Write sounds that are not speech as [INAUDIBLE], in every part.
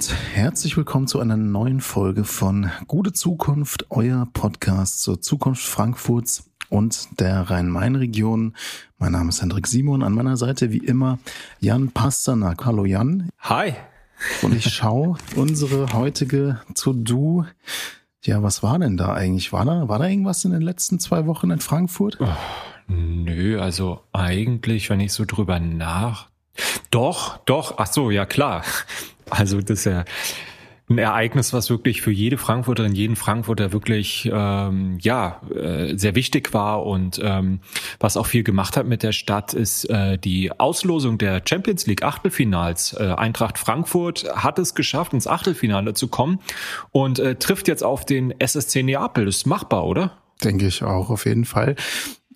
und herzlich willkommen zu einer neuen Folge von Gute Zukunft, euer Podcast zur Zukunft Frankfurts und der Rhein-Main-Region. Mein Name ist Hendrik Simon, an meiner Seite wie immer Jan Pasternak. Hallo Jan. Hi. Und ich schaue unsere heutige To-Do. Ja, was war denn da eigentlich? War da, war da irgendwas in den letzten zwei Wochen in Frankfurt? Oh, nö, also eigentlich, wenn ich so drüber nach, doch, doch, ach so, ja klar. Also das ist ja ein Ereignis, was wirklich für jede Frankfurterin, jeden Frankfurter wirklich ähm, ja äh, sehr wichtig war und ähm, was auch viel gemacht hat mit der Stadt, ist äh, die Auslosung der Champions League Achtelfinals. Äh, Eintracht Frankfurt hat es geschafft, ins Achtelfinale zu kommen und äh, trifft jetzt auf den SSC Neapel. Das ist machbar, oder? Denke ich auch, auf jeden Fall.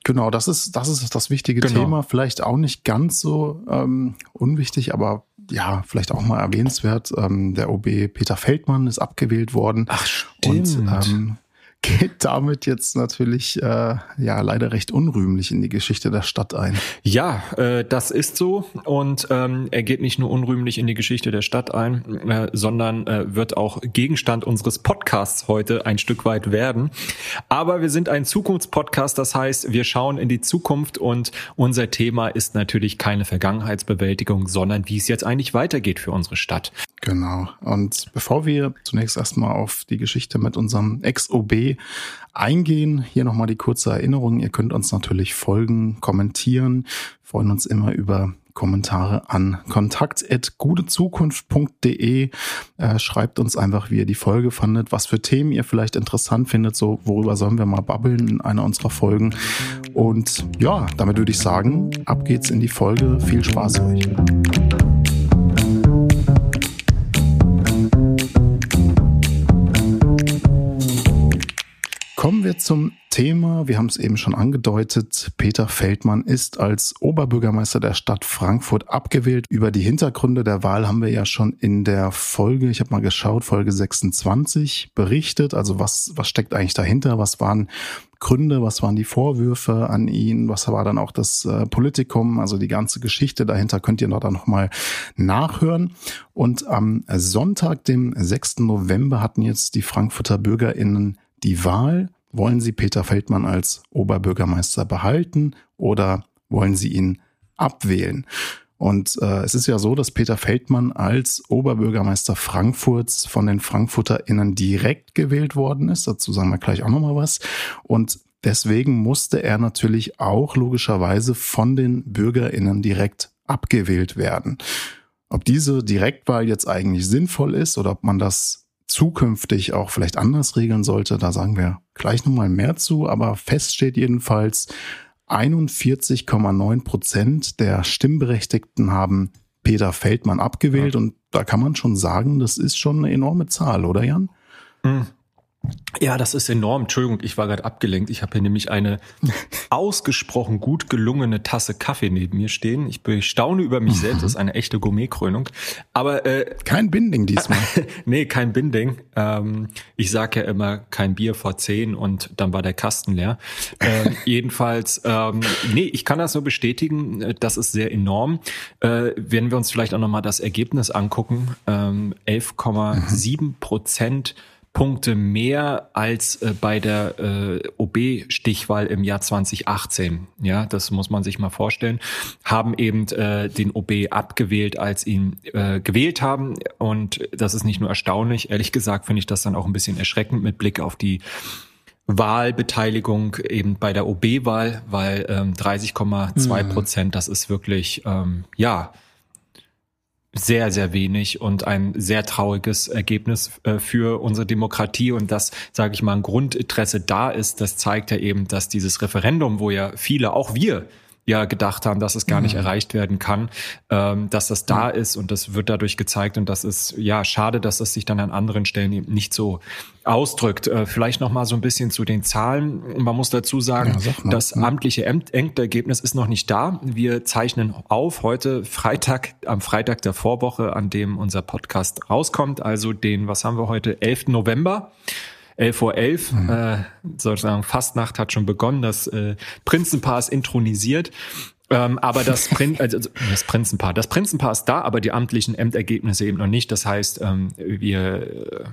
Genau, das ist, das ist das wichtige genau. Thema. Vielleicht auch nicht ganz so ähm, unwichtig, aber ja, vielleicht auch mal erwähnenswert. Ähm, der OB Peter Feldmann ist abgewählt worden. Ach, stimmt. Und ähm, geht damit jetzt natürlich äh, ja leider recht unrühmlich in die Geschichte der Stadt ein. Ja, äh, das ist so und ähm, er geht nicht nur unrühmlich in die Geschichte der Stadt ein, äh, sondern äh, wird auch Gegenstand unseres Podcasts heute ein Stück weit werden. Aber wir sind ein Zukunftspodcast, das heißt, wir schauen in die Zukunft und unser Thema ist natürlich keine Vergangenheitsbewältigung, sondern wie es jetzt eigentlich weitergeht für unsere Stadt. Genau. Und bevor wir zunächst erstmal auf die Geschichte mit unserem Ex-OB eingehen, hier nochmal die kurze Erinnerung. Ihr könnt uns natürlich folgen, kommentieren. Wir freuen uns immer über Kommentare an kontakt.gutezukunft.de. Äh, schreibt uns einfach, wie ihr die Folge fandet, was für Themen ihr vielleicht interessant findet, so worüber sollen wir mal babbeln in einer unserer Folgen. Und ja, damit würde ich sagen, ab geht's in die Folge. Viel Spaß euch. Kommen wir zum Thema. Wir haben es eben schon angedeutet. Peter Feldmann ist als Oberbürgermeister der Stadt Frankfurt abgewählt. Über die Hintergründe der Wahl haben wir ja schon in der Folge, ich habe mal geschaut, Folge 26 berichtet. Also was, was steckt eigentlich dahinter? Was waren Gründe? Was waren die Vorwürfe an ihn? Was war dann auch das äh, Politikum? Also die ganze Geschichte dahinter könnt ihr noch dann nochmal nachhören. Und am Sonntag, dem 6. November, hatten jetzt die Frankfurter BürgerInnen die Wahl. Wollen Sie Peter Feldmann als Oberbürgermeister behalten oder wollen Sie ihn abwählen? Und äh, es ist ja so, dass Peter Feldmann als Oberbürgermeister Frankfurts von den FrankfurterInnen direkt gewählt worden ist. Dazu sagen wir gleich auch nochmal was. Und deswegen musste er natürlich auch logischerweise von den BürgerInnen direkt abgewählt werden. Ob diese Direktwahl jetzt eigentlich sinnvoll ist oder ob man das zukünftig auch vielleicht anders regeln sollte, da sagen wir gleich nochmal mehr zu, aber fest steht jedenfalls, 41,9 Prozent der Stimmberechtigten haben Peter Feldmann abgewählt ja. und da kann man schon sagen, das ist schon eine enorme Zahl, oder Jan? Mhm. Ja, das ist enorm. Entschuldigung, ich war gerade abgelenkt. Ich habe hier nämlich eine [LAUGHS] ausgesprochen gut gelungene Tasse Kaffee neben mir stehen. Ich staune über mich selbst. Das ist eine echte Gourmetkrönung. Aber äh, kein Binding diesmal. [LAUGHS] nee, kein Binding. Ähm, ich sage ja immer kein Bier vor zehn und dann war der Kasten leer. Äh, [LAUGHS] jedenfalls, ähm, nee, ich kann das nur bestätigen. Das ist sehr enorm. Äh, wenn wir uns vielleicht auch nochmal das Ergebnis angucken, ähm, 11,7 Prozent Punkte mehr als äh, bei der äh, OB-Stichwahl im Jahr 2018. Ja, das muss man sich mal vorstellen. Haben eben äh, den OB abgewählt, als ihn äh, gewählt haben. Und das ist nicht nur erstaunlich, ehrlich gesagt finde ich das dann auch ein bisschen erschreckend mit Blick auf die Wahlbeteiligung eben bei der OB-Wahl, weil ähm, 30,2 mhm. Prozent, das ist wirklich, ähm, ja, sehr, sehr wenig und ein sehr trauriges Ergebnis äh, für unsere Demokratie. Und dass, sage ich mal, ein Grundinteresse da ist, das zeigt ja eben, dass dieses Referendum, wo ja viele, auch wir, ja gedacht haben, dass es gar nicht mhm. erreicht werden kann, ähm, dass das da mhm. ist und das wird dadurch gezeigt und das ist ja schade, dass das sich dann an anderen Stellen eben nicht so ausdrückt. Äh, vielleicht noch mal so ein bisschen zu den Zahlen. Man muss dazu sagen, ja, das mhm. amtliche Endergebnis ist noch nicht da. Wir zeichnen auf heute Freitag, am Freitag der Vorwoche, an dem unser Podcast rauskommt, also den, was haben wir heute, 11. November. 11 Uhr 11, mhm. äh, sozusagen Fastnacht hat schon begonnen, das äh, Prinzenpaar ist intronisiert. Ähm, aber das, Prin [LAUGHS] also das Prinzenpaar, das Prinzenpaar ist da, aber die amtlichen Ämtergebnisse eben noch nicht. Das heißt, ähm, wir äh,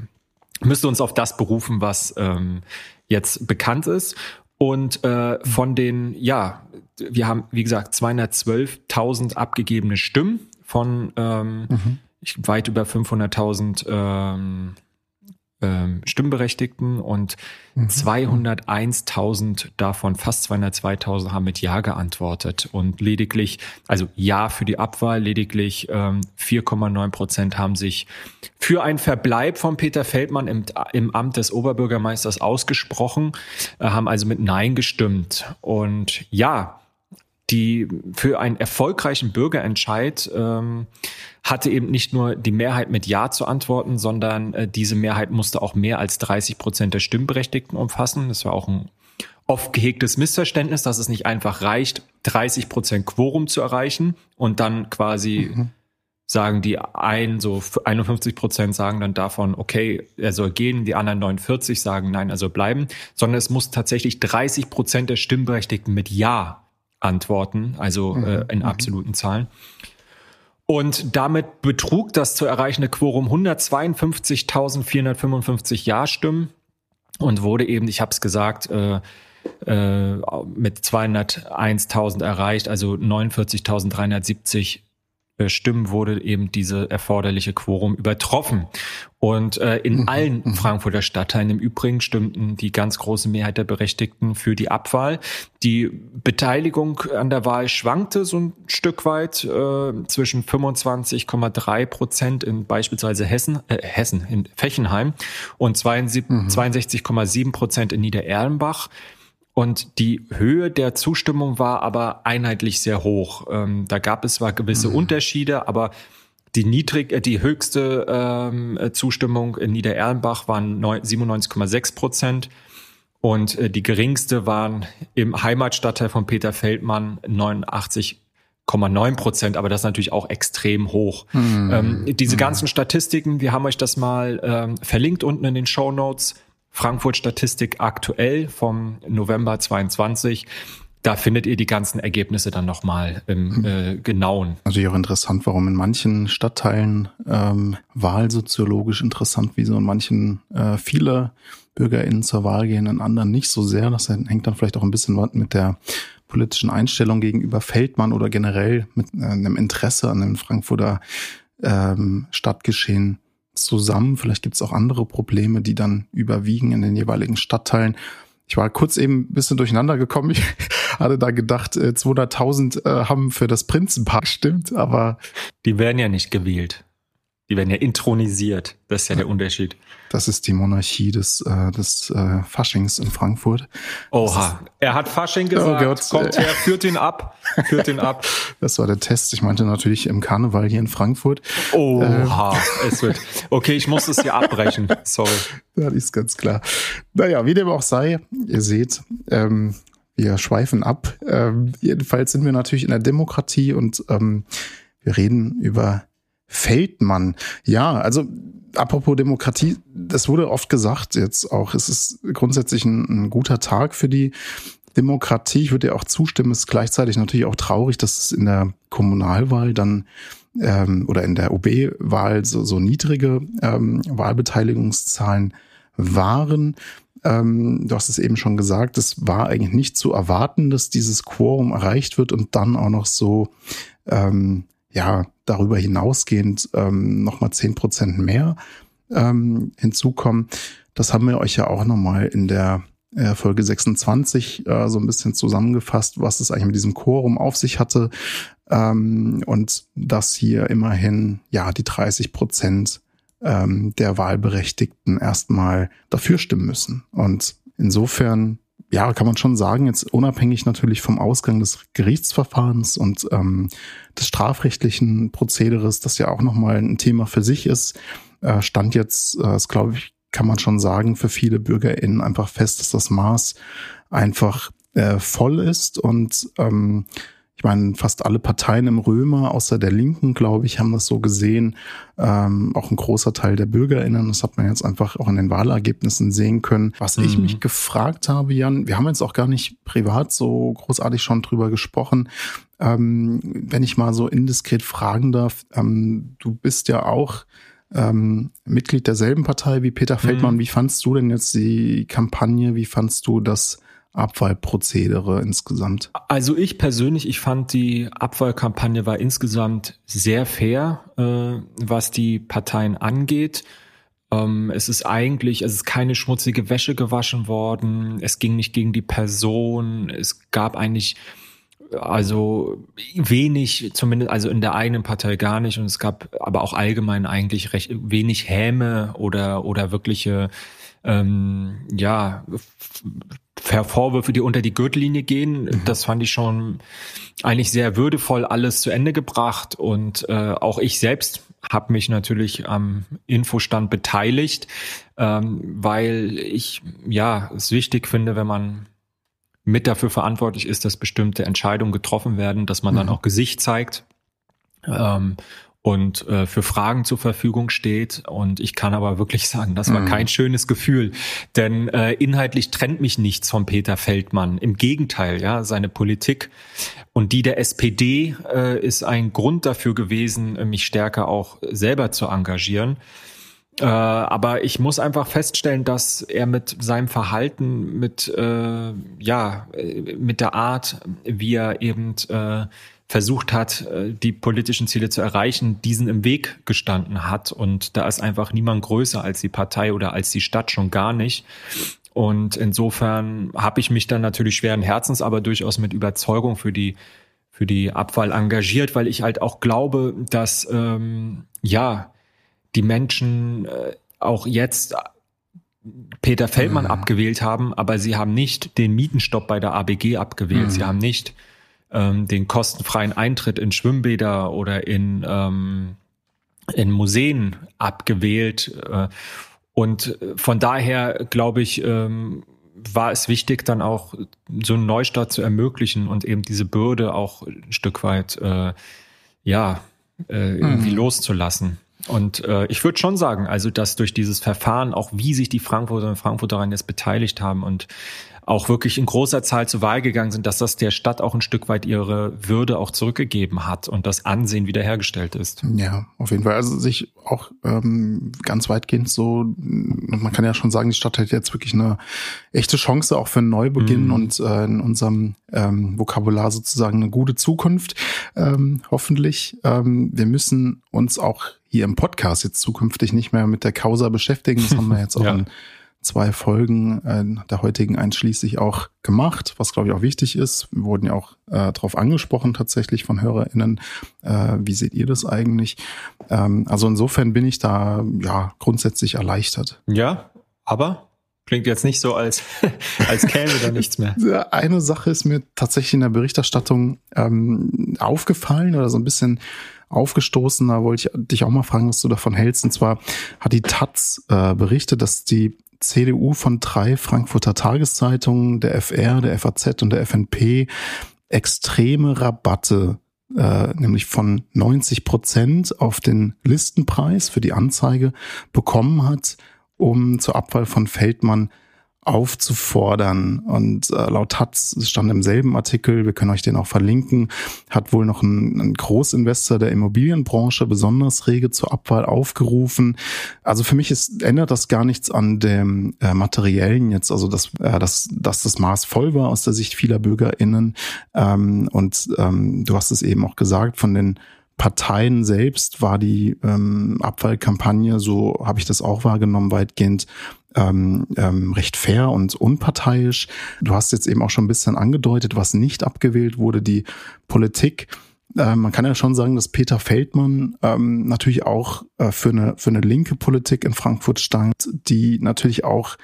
müssen uns auf das berufen, was ähm, jetzt bekannt ist. Und äh, von den, ja, wir haben, wie gesagt, 212.000 abgegebene Stimmen von ähm, mhm. weit über 500.000 ähm, ähm, Stimmberechtigten und mhm. 201.000 davon, fast 202.000 haben mit Ja geantwortet und lediglich, also Ja für die Abwahl, lediglich ähm, 4,9 Prozent haben sich für ein Verbleib von Peter Feldmann im, im Amt des Oberbürgermeisters ausgesprochen, äh, haben also mit Nein gestimmt. Und ja, die für einen erfolgreichen Bürgerentscheid ähm, hatte eben nicht nur die Mehrheit mit Ja zu antworten, sondern äh, diese Mehrheit musste auch mehr als 30 Prozent der Stimmberechtigten umfassen. Das war auch ein oft gehegtes Missverständnis, dass es nicht einfach reicht, 30 Prozent Quorum zu erreichen und dann quasi mhm. sagen die ein, so 51 Prozent sagen dann davon, okay, er soll gehen, die anderen 49 sagen, nein, soll bleiben, sondern es muss tatsächlich 30 Prozent der Stimmberechtigten mit Ja antworten, also mhm. äh, in mhm. absoluten Zahlen. Und damit betrug das zu erreichende Quorum 152.455 Ja-Stimmen und wurde eben, ich habe es gesagt, äh, äh, mit 201.000 erreicht, also 49.370 äh, Stimmen wurde eben diese erforderliche Quorum übertroffen. Und äh, in mhm. allen mhm. Frankfurter Stadtteilen im Übrigen stimmten die ganz große Mehrheit der Berechtigten für die Abwahl. Die Beteiligung an der Wahl schwankte so ein Stück weit äh, zwischen 25,3 Prozent in beispielsweise Hessen, äh, Hessen in Fechenheim und 62,7 mhm. Prozent in Niedererlenbach. Und die Höhe der Zustimmung war aber einheitlich sehr hoch. Ähm, da gab es zwar gewisse mhm. Unterschiede, aber die niedrig, äh, die höchste ähm, Zustimmung in Niedererlenbach waren 97,6 Prozent und äh, die geringste waren im Heimatstadtteil von Peter Feldmann 89,9 Prozent, aber das ist natürlich auch extrem hoch. Mhm. Ähm, diese mhm. ganzen Statistiken, wir haben euch das mal ähm, verlinkt unten in den Show Notes. Frankfurt Statistik aktuell vom November 22. Da findet ihr die ganzen Ergebnisse dann nochmal im hm. äh, genauen. Natürlich auch interessant, warum in manchen Stadtteilen ähm, wahlsoziologisch interessant, wie so in manchen äh, viele BürgerInnen zur Wahl gehen, in anderen nicht so sehr. Das hängt dann vielleicht auch ein bisschen mit der politischen Einstellung gegenüber Feldmann oder generell mit äh, einem Interesse an dem Frankfurter ähm, Stadtgeschehen zusammen. Vielleicht gibt es auch andere Probleme, die dann überwiegen in den jeweiligen Stadtteilen. Ich war kurz eben ein bisschen durcheinander gekommen. Ich [LAUGHS] hatte da gedacht, 200.000 äh, äh, haben für das Prinzenpaar gestimmt, aber... Die werden ja nicht gewählt. Die werden ja intronisiert. Das ist ja der Unterschied. Das ist die Monarchie des, äh, des äh, Faschings in Frankfurt. Oha, er hat Fasching oh gesagt. Oh Gott. Kommt her, [LAUGHS] führt ihn ab, führt ihn ab. Das war der Test. Ich meinte natürlich im Karneval hier in Frankfurt. Oha, äh, es wird. Okay, ich muss es hier abbrechen. Sorry. Ja, die ist ganz klar. Naja, wie dem auch sei, ihr seht, ähm, wir schweifen ab. Ähm, jedenfalls sind wir natürlich in der Demokratie und ähm, wir reden über Feldmann. Ja, also apropos Demokratie, das wurde oft gesagt jetzt auch. Es ist grundsätzlich ein, ein guter Tag für die Demokratie. Ich würde dir auch zustimmen. Es ist gleichzeitig natürlich auch traurig, dass es in der Kommunalwahl dann ähm, oder in der OB-Wahl so, so niedrige ähm, Wahlbeteiligungszahlen waren. Ähm, du hast es eben schon gesagt, es war eigentlich nicht zu erwarten, dass dieses Quorum erreicht wird und dann auch noch so ähm, ja, darüber hinausgehend ähm, nochmal zehn Prozent mehr ähm, hinzukommen. Das haben wir euch ja auch nochmal in der äh, Folge 26 äh, so ein bisschen zusammengefasst, was es eigentlich mit diesem Quorum auf sich hatte. Ähm, und dass hier immerhin ja die 30 Prozent ähm, der Wahlberechtigten erstmal dafür stimmen müssen. Und insofern ja, kann man schon sagen, jetzt unabhängig natürlich vom Ausgang des Gerichtsverfahrens und ähm, des strafrechtlichen Prozederes, das ja auch nochmal ein Thema für sich ist, äh, stand jetzt, äh, das glaube ich, kann man schon sagen, für viele BürgerInnen einfach fest, dass das Maß einfach äh, voll ist und ähm, ich meine, fast alle Parteien im Römer, außer der Linken, glaube ich, haben das so gesehen. Ähm, auch ein großer Teil der BürgerInnen, das hat man jetzt einfach auch in den Wahlergebnissen sehen können. Was mhm. ich mich gefragt habe, Jan, wir haben jetzt auch gar nicht privat so großartig schon drüber gesprochen, Ähm, wenn ich mal so indiskret fragen darf, ähm, du bist ja auch ähm, Mitglied derselben Partei wie Peter Feldmann. Mhm. Wie fandst du denn jetzt die Kampagne? Wie fandst du das Abwahlprozedere insgesamt? Also ich persönlich, ich fand die Abwahlkampagne war insgesamt sehr fair, äh, was die Parteien angeht. Ähm, es ist eigentlich, es ist keine schmutzige Wäsche gewaschen worden. Es ging nicht gegen die Person. Es gab eigentlich also wenig, zumindest also in der eigenen Partei gar nicht. Und es gab aber auch allgemein eigentlich recht wenig Häme oder oder wirkliche ähm, ja Vorwürfe, die unter die Gürtellinie gehen. Mhm. Das fand ich schon eigentlich sehr würdevoll alles zu Ende gebracht und äh, auch ich selbst habe mich natürlich am Infostand beteiligt, ähm, weil ich ja es wichtig finde, wenn man mit dafür verantwortlich ist, dass bestimmte Entscheidungen getroffen werden, dass man mhm. dann auch Gesicht zeigt. Ähm, und äh, für Fragen zur Verfügung steht. Und ich kann aber wirklich sagen, das war mhm. kein schönes Gefühl, denn äh, inhaltlich trennt mich nichts von Peter Feldmann. Im Gegenteil, ja, seine Politik und die der SPD äh, ist ein Grund dafür gewesen, mich stärker auch selber zu engagieren. Äh, aber ich muss einfach feststellen, dass er mit seinem Verhalten, mit äh, ja, äh, mit der Art, wie er eben äh, versucht hat, äh, die politischen Ziele zu erreichen, diesen im Weg gestanden hat. Und da ist einfach niemand größer als die Partei oder als die Stadt schon gar nicht. Und insofern habe ich mich dann natürlich schweren Herzens, aber durchaus mit Überzeugung für die für die Abwahl engagiert, weil ich halt auch glaube, dass ähm, ja die Menschen äh, auch jetzt Peter Feldmann mhm. abgewählt haben, aber sie haben nicht den Mietenstopp bei der ABG abgewählt. Mhm. Sie haben nicht ähm, den kostenfreien Eintritt in Schwimmbäder oder in, ähm, in Museen abgewählt. Äh, und von daher glaube ich, ähm, war es wichtig, dann auch so einen Neustart zu ermöglichen und eben diese Bürde auch ein Stück weit äh, ja äh, irgendwie mhm. loszulassen. Und äh, ich würde schon sagen, also dass durch dieses Verfahren auch wie sich die Frankfurter und Frankfurter daran jetzt beteiligt haben und auch wirklich in großer Zahl zur Wahl gegangen sind, dass das der Stadt auch ein Stück weit ihre Würde auch zurückgegeben hat und das Ansehen wiederhergestellt ist. Ja, auf jeden Fall. Also sich auch ähm, ganz weitgehend so, man kann ja schon sagen, die Stadt hat jetzt wirklich eine echte Chance auch für einen Neubeginn mm. und äh, in unserem ähm, Vokabular sozusagen eine gute Zukunft, ähm, hoffentlich. Ähm, wir müssen uns auch hier im Podcast jetzt zukünftig nicht mehr mit der Causa beschäftigen. Das haben wir jetzt auch [LAUGHS] ja. in zwei Folgen äh, der heutigen einschließlich auch gemacht, was glaube ich auch wichtig ist. Wir wurden ja auch äh, darauf angesprochen tatsächlich von HörerInnen. Äh, wie seht ihr das eigentlich? Ähm, also insofern bin ich da ja grundsätzlich erleichtert. Ja, aber Klingt jetzt nicht so, als, [LAUGHS] als käme da nichts mehr. [LAUGHS] Eine Sache ist mir tatsächlich in der Berichterstattung ähm, aufgefallen oder so ein bisschen aufgestoßen. Da wollte ich dich auch mal fragen, was du davon hältst. Und zwar hat die Taz äh, berichtet, dass die CDU von drei Frankfurter Tageszeitungen, der FR, der FAZ und der FNP extreme Rabatte, äh, nämlich von 90 Prozent auf den Listenpreis für die Anzeige bekommen hat, um zur Abwahl von Feldmann aufzufordern. Und äh, laut Hatz, stand im selben Artikel, wir können euch den auch verlinken, hat wohl noch ein, ein Großinvestor der Immobilienbranche besonders rege zur Abwahl aufgerufen. Also für mich ist, ändert das gar nichts an dem äh, Materiellen jetzt, also dass, äh, dass, dass das Maß voll war aus der Sicht vieler BürgerInnen. Ähm, und ähm, du hast es eben auch gesagt, von den Parteien selbst war die ähm, Abwahlkampagne, so habe ich das auch wahrgenommen, weitgehend ähm, ähm, recht fair und unparteiisch. Du hast jetzt eben auch schon ein bisschen angedeutet, was nicht abgewählt wurde, die Politik. Äh, man kann ja schon sagen, dass Peter Feldmann ähm, natürlich auch äh, für eine für eine linke Politik in Frankfurt stand, die natürlich auch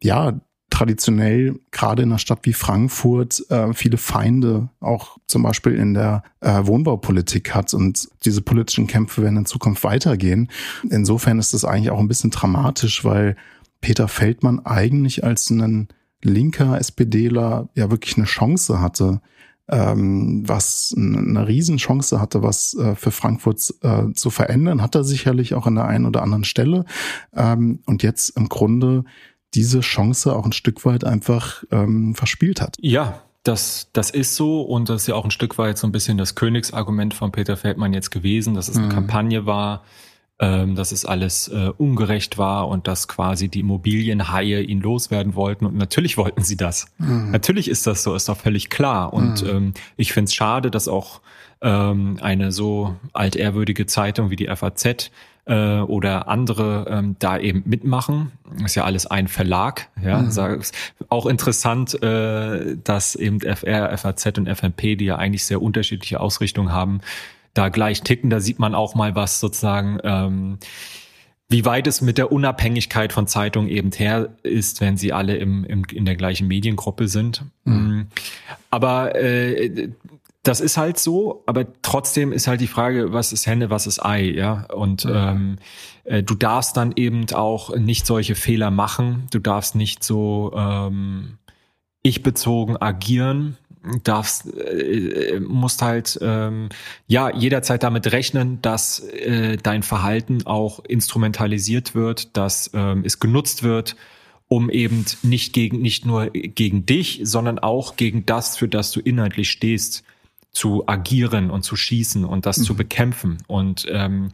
ja traditionell gerade in einer Stadt wie Frankfurt äh, viele Feinde auch zum Beispiel in der äh, Wohnbaupolitik hat und diese politischen Kämpfe werden in Zukunft weitergehen. Insofern ist das eigentlich auch ein bisschen dramatisch, weil Peter Feldmann eigentlich als ein linker SPDler ja wirklich eine Chance hatte, ähm, was eine Riesenchance hatte, was äh, für Frankfurt äh, zu verändern, hat er sicherlich auch an der einen oder anderen Stelle. Ähm, und jetzt im Grunde diese Chance auch ein Stück weit einfach ähm, verspielt hat. Ja, das, das ist so und das ist ja auch ein Stück weit so ein bisschen das Königsargument von Peter Feldmann jetzt gewesen, dass es eine mhm. Kampagne war, ähm, dass es alles äh, ungerecht war und dass quasi die Immobilienhaie ihn loswerden wollten. Und natürlich wollten sie das. Mhm. Natürlich ist das so, ist doch völlig klar. Und mhm. ähm, ich finde es schade, dass auch ähm, eine so altehrwürdige Zeitung wie die FAZ äh, oder andere ähm, da eben mitmachen. ist ja alles ein Verlag. Ja, mhm. auch interessant, äh, dass eben FR, FAZ und FMP, die ja eigentlich sehr unterschiedliche Ausrichtungen haben, da gleich ticken. Da sieht man auch mal, was sozusagen ähm, wie weit es mit der Unabhängigkeit von Zeitungen eben her ist, wenn sie alle im, im, in der gleichen Mediengruppe sind. Mhm. Aber äh, das ist halt so, aber trotzdem ist halt die Frage, was ist Henne, was ist Ei, ja. Und ja. Ähm, äh, du darfst dann eben auch nicht solche Fehler machen. Du darfst nicht so ähm, ich bezogen agieren darfst äh, musst halt ähm, ja jederzeit damit rechnen, dass äh, dein Verhalten auch instrumentalisiert wird, dass ähm, es genutzt wird, um eben nicht gegen nicht nur gegen dich, sondern auch gegen das, für das du inhaltlich stehst, zu agieren und zu schießen und das mhm. zu bekämpfen. Und ähm,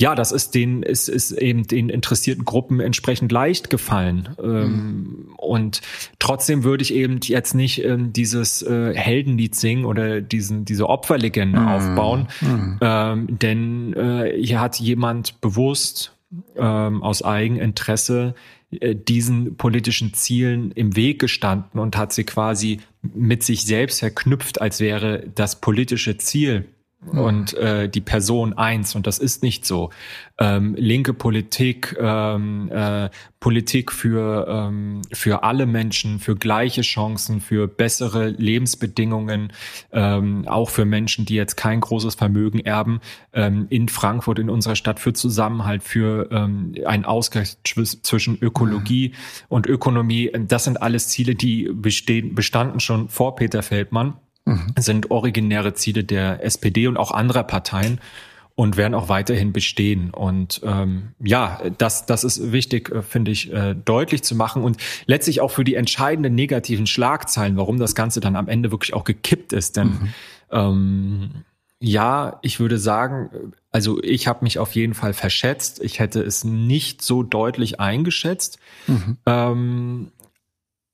ja, das ist den, ist, ist eben den interessierten Gruppen entsprechend leicht gefallen. Ähm, mhm. Und trotzdem würde ich eben jetzt nicht ähm, dieses äh, Heldenlied singen oder diesen, diese Opferlegende mhm. aufbauen. Mhm. Ähm, denn äh, hier hat jemand bewusst ähm, aus Eigeninteresse äh, diesen politischen Zielen im Weg gestanden und hat sie quasi mit sich selbst verknüpft, als wäre das politische Ziel und äh, die Person eins und das ist nicht so. Ähm, linke Politik, ähm, äh, Politik für ähm, für alle Menschen, für gleiche Chancen, für bessere Lebensbedingungen, ähm, auch für Menschen, die jetzt kein großes Vermögen erben, ähm, in Frankfurt in unserer Stadt für Zusammenhalt, für ähm, einen Ausgleich zwischen Ökologie mhm. und Ökonomie. Das sind alles Ziele, die bestehen bestanden schon vor Peter Feldmann mhm. sind originäre Ziele der SPD und auch anderer Parteien und werden auch weiterhin bestehen. Und ähm, ja, das, das ist wichtig, äh, finde ich, äh, deutlich zu machen und letztlich auch für die entscheidenden negativen Schlagzeilen, warum das Ganze dann am Ende wirklich auch gekippt ist. Denn mhm. ähm, ja, ich würde sagen, also ich habe mich auf jeden Fall verschätzt. Ich hätte es nicht so deutlich eingeschätzt. Mhm. Ähm,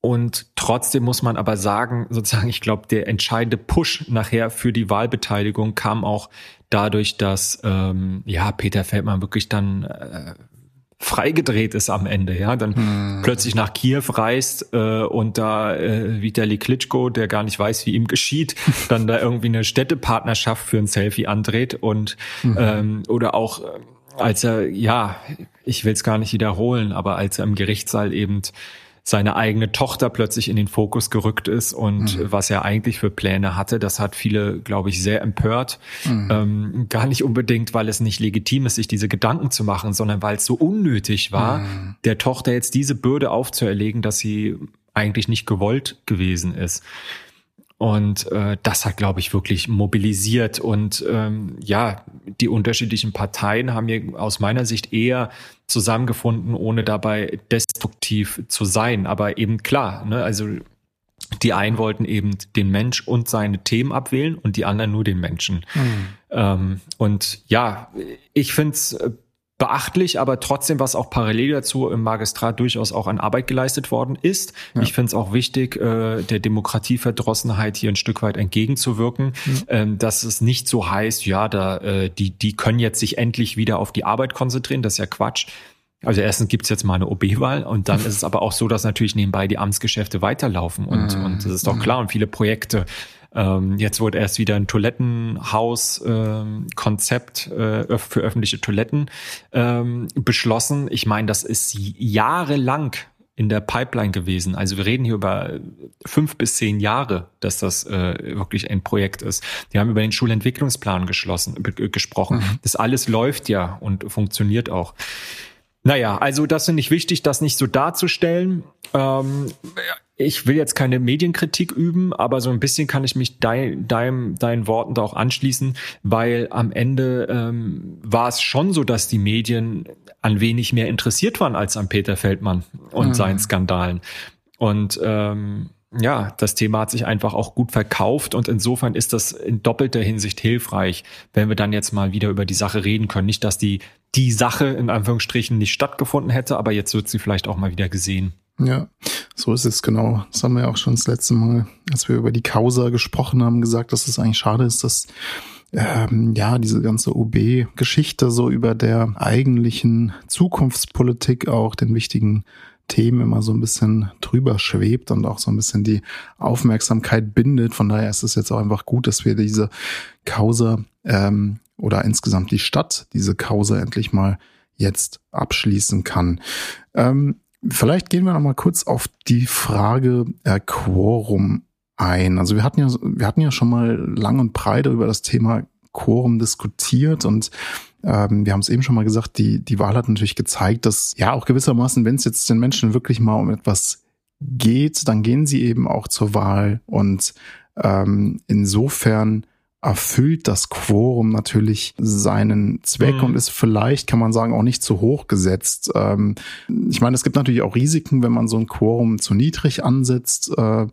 und trotzdem muss man aber sagen, sozusagen, ich glaube, der entscheidende Push nachher für die Wahlbeteiligung kam auch dadurch, dass ähm, ja Peter Feldmann wirklich dann äh, freigedreht ist am Ende, ja, dann hm. plötzlich nach Kiew reist äh, und da äh, Vitali Klitschko, der gar nicht weiß, wie ihm geschieht, [LAUGHS] dann da irgendwie eine Städtepartnerschaft für ein Selfie andreht und hm. ähm, oder auch äh, als er, ja, ich will es gar nicht wiederholen, aber als er im Gerichtssaal eben seine eigene Tochter plötzlich in den Fokus gerückt ist und mhm. was er eigentlich für Pläne hatte, das hat viele, glaube ich, sehr empört. Mhm. Ähm, gar nicht unbedingt, weil es nicht legitim ist, sich diese Gedanken zu machen, sondern weil es so unnötig war, mhm. der Tochter jetzt diese Bürde aufzuerlegen, dass sie eigentlich nicht gewollt gewesen ist. Und äh, das hat, glaube ich, wirklich mobilisiert. Und ähm, ja, die unterschiedlichen Parteien haben hier aus meiner Sicht eher zusammengefunden, ohne dabei destruktiv zu sein. Aber eben klar, ne, also die einen wollten eben den Mensch und seine Themen abwählen und die anderen nur den Menschen. Mhm. Ähm, und ja, ich finde es äh, beachtlich, aber trotzdem, was auch parallel dazu im Magistrat durchaus auch an Arbeit geleistet worden ist. Ja. Ich finde es auch wichtig, äh, der Demokratieverdrossenheit hier ein Stück weit entgegenzuwirken, mhm. ähm, dass es nicht so heißt, ja, da äh, die die können jetzt sich endlich wieder auf die Arbeit konzentrieren. Das ist ja Quatsch. Also erstens gibt's jetzt mal eine OB-Wahl und dann ist es aber auch so, dass natürlich nebenbei die Amtsgeschäfte weiterlaufen und, mhm. und das ist doch mhm. klar und viele Projekte ähm, jetzt wurde erst wieder ein Toilettenhaus-Konzept ähm, äh, für öffentliche Toiletten ähm, beschlossen. Ich meine, das ist jahrelang in der Pipeline gewesen. Also wir reden hier über fünf bis zehn Jahre, dass das äh, wirklich ein Projekt ist. Wir haben über den Schulentwicklungsplan geschlossen, äh, gesprochen. Mhm. Das alles läuft ja und funktioniert auch. Naja, also das finde ich wichtig, das nicht so darzustellen. Ähm, ich will jetzt keine Medienkritik üben, aber so ein bisschen kann ich mich dein, dein, deinen Worten da auch anschließen, weil am Ende ähm, war es schon so, dass die Medien an wenig mehr interessiert waren als an Peter Feldmann und mhm. seinen Skandalen. Und ähm, ja, das Thema hat sich einfach auch gut verkauft und insofern ist das in doppelter Hinsicht hilfreich, wenn wir dann jetzt mal wieder über die Sache reden können. Nicht, dass die, die Sache in Anführungsstrichen nicht stattgefunden hätte, aber jetzt wird sie vielleicht auch mal wieder gesehen. Ja, so ist es genau. Das haben wir auch schon das letzte Mal, als wir über die Causa gesprochen haben, gesagt, dass es eigentlich schade ist, dass ähm, ja diese ganze OB-Geschichte so über der eigentlichen Zukunftspolitik auch den wichtigen Themen immer so ein bisschen drüber schwebt und auch so ein bisschen die Aufmerksamkeit bindet. Von daher ist es jetzt auch einfach gut, dass wir diese Causa ähm, oder insgesamt die Stadt diese Causa endlich mal jetzt abschließen kann. Ähm, vielleicht gehen wir noch mal kurz auf die Frage äh, Quorum ein. Also wir hatten ja, wir hatten ja schon mal lang und breit über das Thema Quorum diskutiert und ähm, wir haben es eben schon mal gesagt, die, die Wahl hat natürlich gezeigt, dass ja auch gewissermaßen, wenn es jetzt den Menschen wirklich mal um etwas geht, dann gehen sie eben auch zur Wahl und ähm, insofern erfüllt das Quorum natürlich seinen Zweck mhm. und ist vielleicht, kann man sagen, auch nicht zu hoch gesetzt. Ähm, ich meine, es gibt natürlich auch Risiken, wenn man so ein Quorum zu niedrig ansetzt. Äh,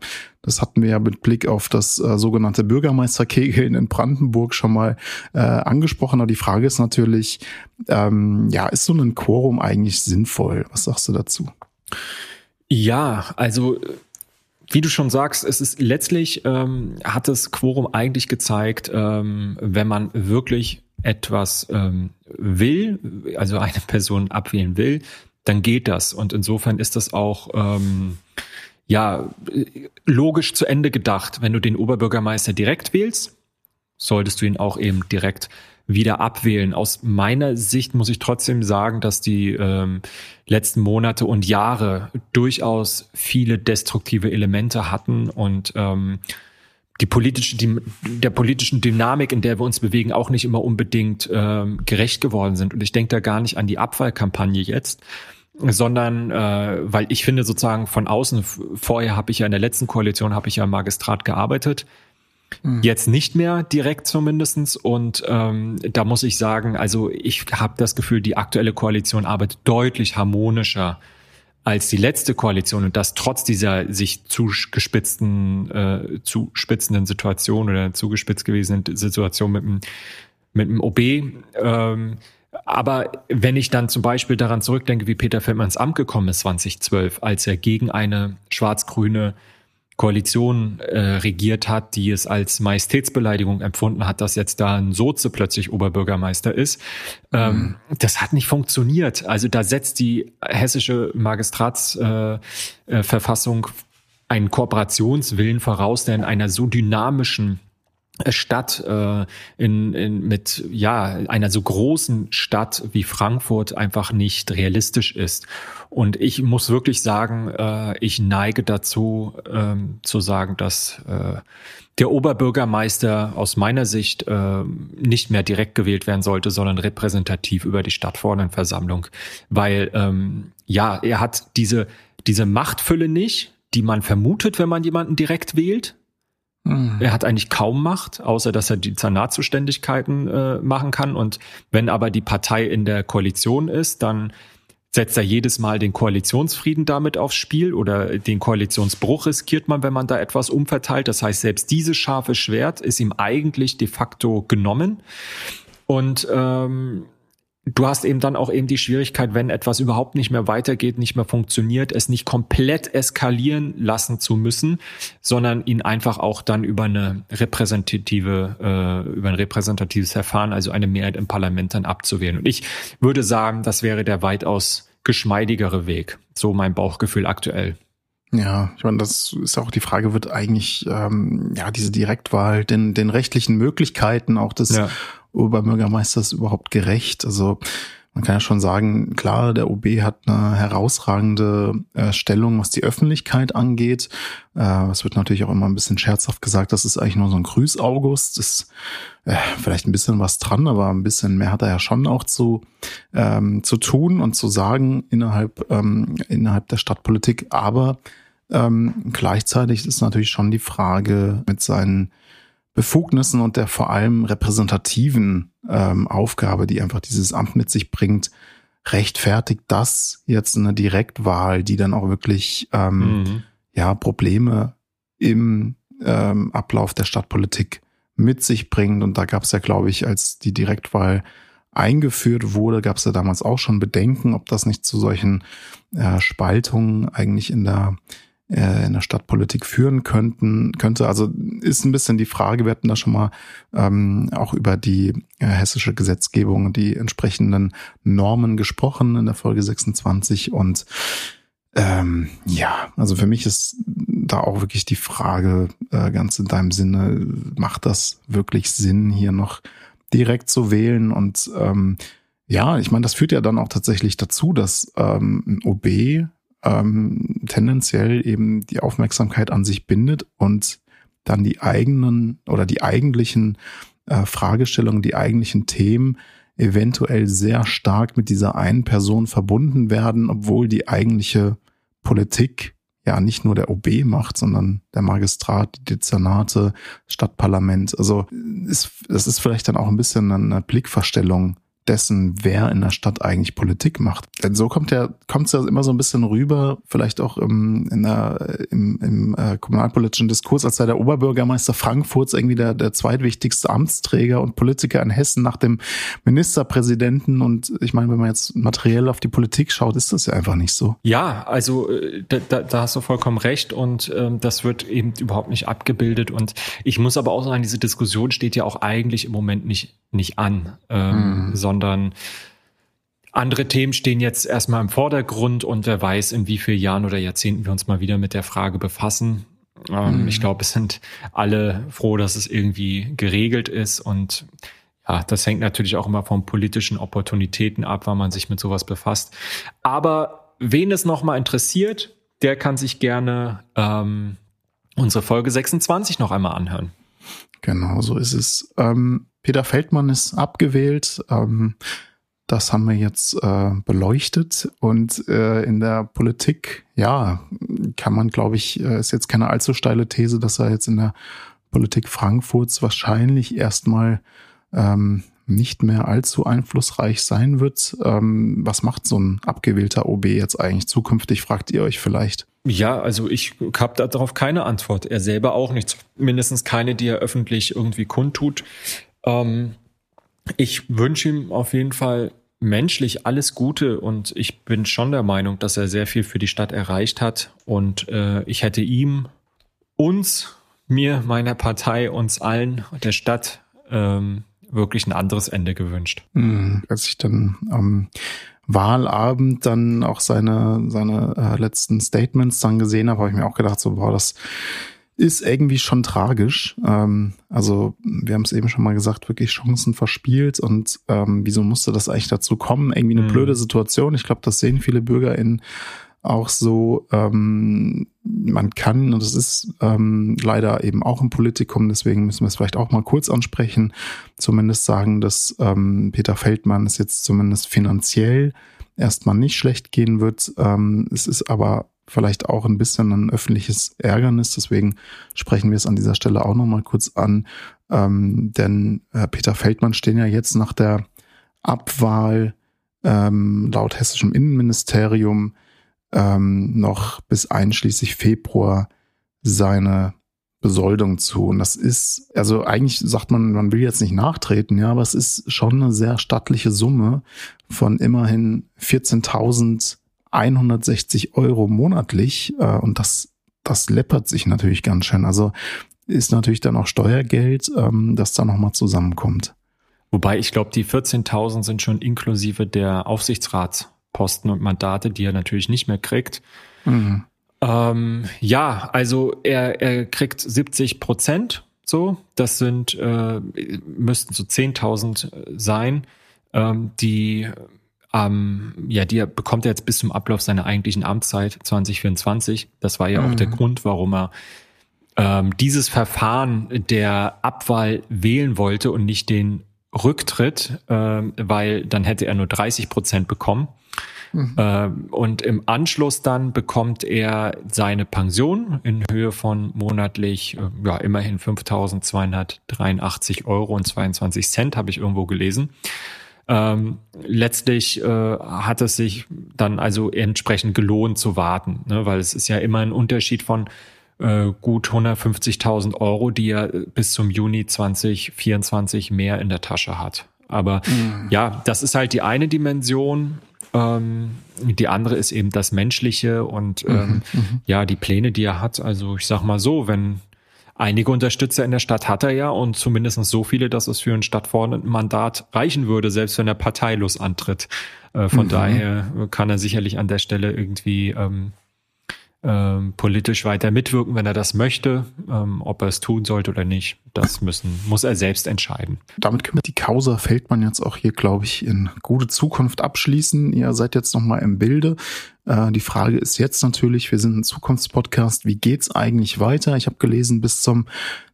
das hatten wir ja mit Blick auf das äh, sogenannte Bürgermeisterkegeln in Brandenburg schon mal äh, angesprochen. Aber die Frage ist natürlich, ähm, ja, ist so ein Quorum eigentlich sinnvoll? Was sagst du dazu? Ja, also wie du schon sagst, es ist letztlich ähm, hat das Quorum eigentlich gezeigt, ähm, wenn man wirklich etwas ähm, will, also eine [LAUGHS] Person abwählen will, dann geht das. Und insofern ist das auch ähm, ja logisch zu Ende gedacht. Wenn du den Oberbürgermeister direkt wählst, solltest du ihn auch eben direkt wieder abwählen. Aus meiner Sicht muss ich trotzdem sagen, dass die ähm, letzten Monate und Jahre durchaus viele destruktive Elemente hatten und ähm, die politische, die, der politischen Dynamik, in der wir uns bewegen, auch nicht immer unbedingt ähm, gerecht geworden sind. Und ich denke da gar nicht an die Abwahlkampagne jetzt, sondern äh, weil ich finde sozusagen von außen, vorher habe ich ja in der letzten Koalition, habe ich ja im Magistrat gearbeitet, Mhm. Jetzt nicht mehr direkt zumindestens Und ähm, da muss ich sagen, also ich habe das Gefühl, die aktuelle Koalition arbeitet deutlich harmonischer als die letzte Koalition und das trotz dieser sich zugespitzten, äh, zuspitzenden Situation oder zugespitzt gewesenen Situation mit dem, mit dem OB. Ähm, aber wenn ich dann zum Beispiel daran zurückdenke, wie Peter Feldmann ins Amt gekommen ist 2012, als er gegen eine schwarz-grüne Koalition äh, regiert hat, die es als Majestätsbeleidigung empfunden hat, dass jetzt da ein Soze plötzlich Oberbürgermeister ist. Ähm, mhm. Das hat nicht funktioniert. Also da setzt die hessische Magistratsverfassung äh, äh, einen Kooperationswillen voraus, der in einer so dynamischen Stadt äh, in, in, mit ja einer so großen Stadt wie Frankfurt einfach nicht realistisch ist. Und ich muss wirklich sagen, äh, ich neige dazu ähm, zu sagen, dass äh, der Oberbürgermeister aus meiner Sicht äh, nicht mehr direkt gewählt werden sollte, sondern repräsentativ über die Stadtverordnetenversammlung, weil ähm, ja er hat diese diese Machtfülle nicht, die man vermutet, wenn man jemanden direkt wählt. Er hat eigentlich kaum Macht, außer dass er die Zernatzuständigkeiten äh, machen kann. Und wenn aber die Partei in der Koalition ist, dann setzt er jedes Mal den Koalitionsfrieden damit aufs Spiel oder den Koalitionsbruch riskiert man, wenn man da etwas umverteilt. Das heißt, selbst dieses scharfe Schwert ist ihm eigentlich de facto genommen. Und ähm, du hast eben dann auch eben die Schwierigkeit, wenn etwas überhaupt nicht mehr weitergeht, nicht mehr funktioniert, es nicht komplett eskalieren lassen zu müssen, sondern ihn einfach auch dann über eine repräsentative, äh, über ein repräsentatives Verfahren, also eine Mehrheit im Parlament dann abzuwählen. Und ich würde sagen, das wäre der weitaus geschmeidigere Weg. So mein Bauchgefühl aktuell. Ja, ich meine, das ist auch die Frage, wird eigentlich ähm, ja diese Direktwahl den, den rechtlichen Möglichkeiten auch des ja. Oberbürgermeisters überhaupt gerecht? Also man kann ja schon sagen, klar, der OB hat eine herausragende äh, Stellung, was die Öffentlichkeit angeht. Äh, es wird natürlich auch immer ein bisschen scherzhaft gesagt, das ist eigentlich nur so ein Grüß-August. Ist äh, vielleicht ein bisschen was dran, aber ein bisschen mehr hat er ja schon auch zu, ähm, zu tun und zu sagen innerhalb, ähm, innerhalb der Stadtpolitik. Aber ähm, gleichzeitig ist natürlich schon die Frage mit seinen Befugnissen und der vor allem repräsentativen ähm, Aufgabe, die einfach dieses Amt mit sich bringt, rechtfertigt das jetzt eine Direktwahl, die dann auch wirklich ähm, mhm. ja Probleme im ähm, Ablauf der Stadtpolitik mit sich bringt. Und da gab es ja, glaube ich, als die Direktwahl eingeführt wurde, gab es ja damals auch schon Bedenken, ob das nicht zu solchen äh, Spaltungen eigentlich in der äh, in der Stadtpolitik führen könnten könnte. Also ist ein bisschen die Frage. Wir hatten da schon mal ähm, auch über die äh, hessische Gesetzgebung die entsprechenden Normen gesprochen in der Folge 26 und ähm, ja, also für mich ist da auch wirklich die Frage äh, ganz in deinem Sinne, macht das wirklich Sinn, hier noch direkt zu wählen? Und ähm, ja, ich meine, das führt ja dann auch tatsächlich dazu, dass ähm, ein OB ähm, tendenziell eben die Aufmerksamkeit an sich bindet und dann die eigenen oder die eigentlichen äh, Fragestellungen, die eigentlichen Themen eventuell sehr stark mit dieser einen Person verbunden werden, obwohl die eigentliche Politik ja nicht nur der OB macht, sondern der Magistrat, die Dezernate, Stadtparlament. Also ist, das ist vielleicht dann auch ein bisschen eine Blickverstellung dessen, wer in der Stadt eigentlich Politik macht. Denn so kommt ja, kommt es ja immer so ein bisschen rüber, vielleicht auch im, in der, im, im äh, kommunalpolitischen Diskurs, als sei der Oberbürgermeister Frankfurts irgendwie der, der zweitwichtigste Amtsträger und Politiker in Hessen nach dem Ministerpräsidenten. Und ich meine, wenn man jetzt materiell auf die Politik schaut, ist das ja einfach nicht so. Ja, also äh, da, da, da hast du vollkommen recht und ähm, das wird eben überhaupt nicht abgebildet. Und ich muss aber auch sagen, diese Diskussion steht ja auch eigentlich im Moment nicht, nicht an, ähm, mhm. sondern andere Themen stehen jetzt erstmal im Vordergrund und wer weiß, in wie vielen Jahren oder Jahrzehnten wir uns mal wieder mit der Frage befassen. Ähm, mhm. Ich glaube, es sind alle froh, dass es irgendwie geregelt ist und ja, das hängt natürlich auch immer von politischen Opportunitäten ab, wann man sich mit sowas befasst. Aber wen es nochmal interessiert, der kann sich gerne ähm, unsere Folge 26 noch einmal anhören. Genau, so ist es. Ähm, Peter Feldmann ist abgewählt. Ähm, das haben wir jetzt äh, beleuchtet. Und äh, in der Politik, ja, kann man, glaube ich, äh, ist jetzt keine allzu steile These, dass er jetzt in der Politik Frankfurts wahrscheinlich erstmal ähm, nicht mehr allzu einflussreich sein wird. Ähm, was macht so ein abgewählter OB jetzt eigentlich zukünftig, fragt ihr euch vielleicht? Ja, also ich habe darauf keine Antwort. Er selber auch nicht. Mindestens keine, die er öffentlich irgendwie kundtut. Ähm, ich wünsche ihm auf jeden Fall menschlich alles Gute und ich bin schon der Meinung, dass er sehr viel für die Stadt erreicht hat und äh, ich hätte ihm, uns, mir, meiner Partei, uns allen, der Stadt ähm, wirklich ein anderes Ende gewünscht. Mhm, als ich dann am Wahlabend dann auch seine, seine äh, letzten Statements dann gesehen habe, habe ich mir auch gedacht, so, boah, das ist irgendwie schon tragisch. Ähm, also wir haben es eben schon mal gesagt, wirklich Chancen verspielt und ähm, wieso musste das eigentlich dazu kommen? Irgendwie eine mhm. blöde Situation. Ich glaube, das sehen viele BürgerInnen auch so. Ähm, man kann, und das ist ähm, leider eben auch im Politikum, deswegen müssen wir es vielleicht auch mal kurz ansprechen, zumindest sagen, dass ähm, Peter Feldmann es jetzt zumindest finanziell erstmal nicht schlecht gehen wird. Ähm, es ist aber vielleicht auch ein bisschen ein öffentliches Ärgernis. Deswegen sprechen wir es an dieser Stelle auch nochmal kurz an. Ähm, denn äh, Peter Feldmann stehen ja jetzt nach der Abwahl ähm, laut hessischem Innenministerium ähm, noch bis einschließlich Februar seine Besoldung zu. Und das ist, also eigentlich sagt man, man will jetzt nicht nachtreten, ja, aber es ist schon eine sehr stattliche Summe von immerhin 14.000 160 Euro monatlich äh, und das, das läppert sich natürlich ganz schön. Also ist natürlich dann auch Steuergeld, ähm, das da nochmal zusammenkommt. Wobei ich glaube, die 14.000 sind schon inklusive der Aufsichtsratsposten und Mandate, die er natürlich nicht mehr kriegt. Mhm. Ähm, ja, also er, er kriegt 70 Prozent so. Das sind, äh, müssten so 10.000 sein. Ähm, die ähm, ja, die bekommt er jetzt bis zum Ablauf seiner eigentlichen Amtszeit 2024. Das war ja mhm. auch der mhm. Grund, warum er ähm, dieses Verfahren der Abwahl wählen wollte und nicht den Rücktritt, ähm, weil dann hätte er nur 30 Prozent bekommen. Mhm. Ähm, und im Anschluss dann bekommt er seine Pension in Höhe von monatlich, äh, ja, immerhin 5.283 Euro und 22 Cent, habe ich irgendwo gelesen. Ähm, letztlich äh, hat es sich dann also entsprechend gelohnt zu warten, ne? weil es ist ja immer ein Unterschied von äh, gut 150.000 Euro, die er bis zum Juni 2024 mehr in der Tasche hat. Aber mhm. ja, das ist halt die eine Dimension. Ähm, die andere ist eben das Menschliche und ähm, mhm, mhm. ja, die Pläne, die er hat. Also ich sag mal so, wenn einige Unterstützer in der Stadt hat er ja und zumindest so viele, dass es für ein Stadtverordnetenmandat reichen würde, selbst wenn er parteilos antritt. Äh, von mhm. daher kann er sicherlich an der Stelle irgendwie ähm, ähm, politisch weiter mitwirken, wenn er das möchte. Ähm, ob er es tun sollte oder nicht, das müssen, muss er selbst entscheiden. Damit können wir die Causa Feldmann jetzt auch hier, glaube ich, in gute Zukunft abschließen. Ihr seid jetzt nochmal im Bilde. Äh, die Frage ist jetzt natürlich, wir sind ein Zukunftspodcast, wie geht's eigentlich weiter? Ich habe gelesen, bis zum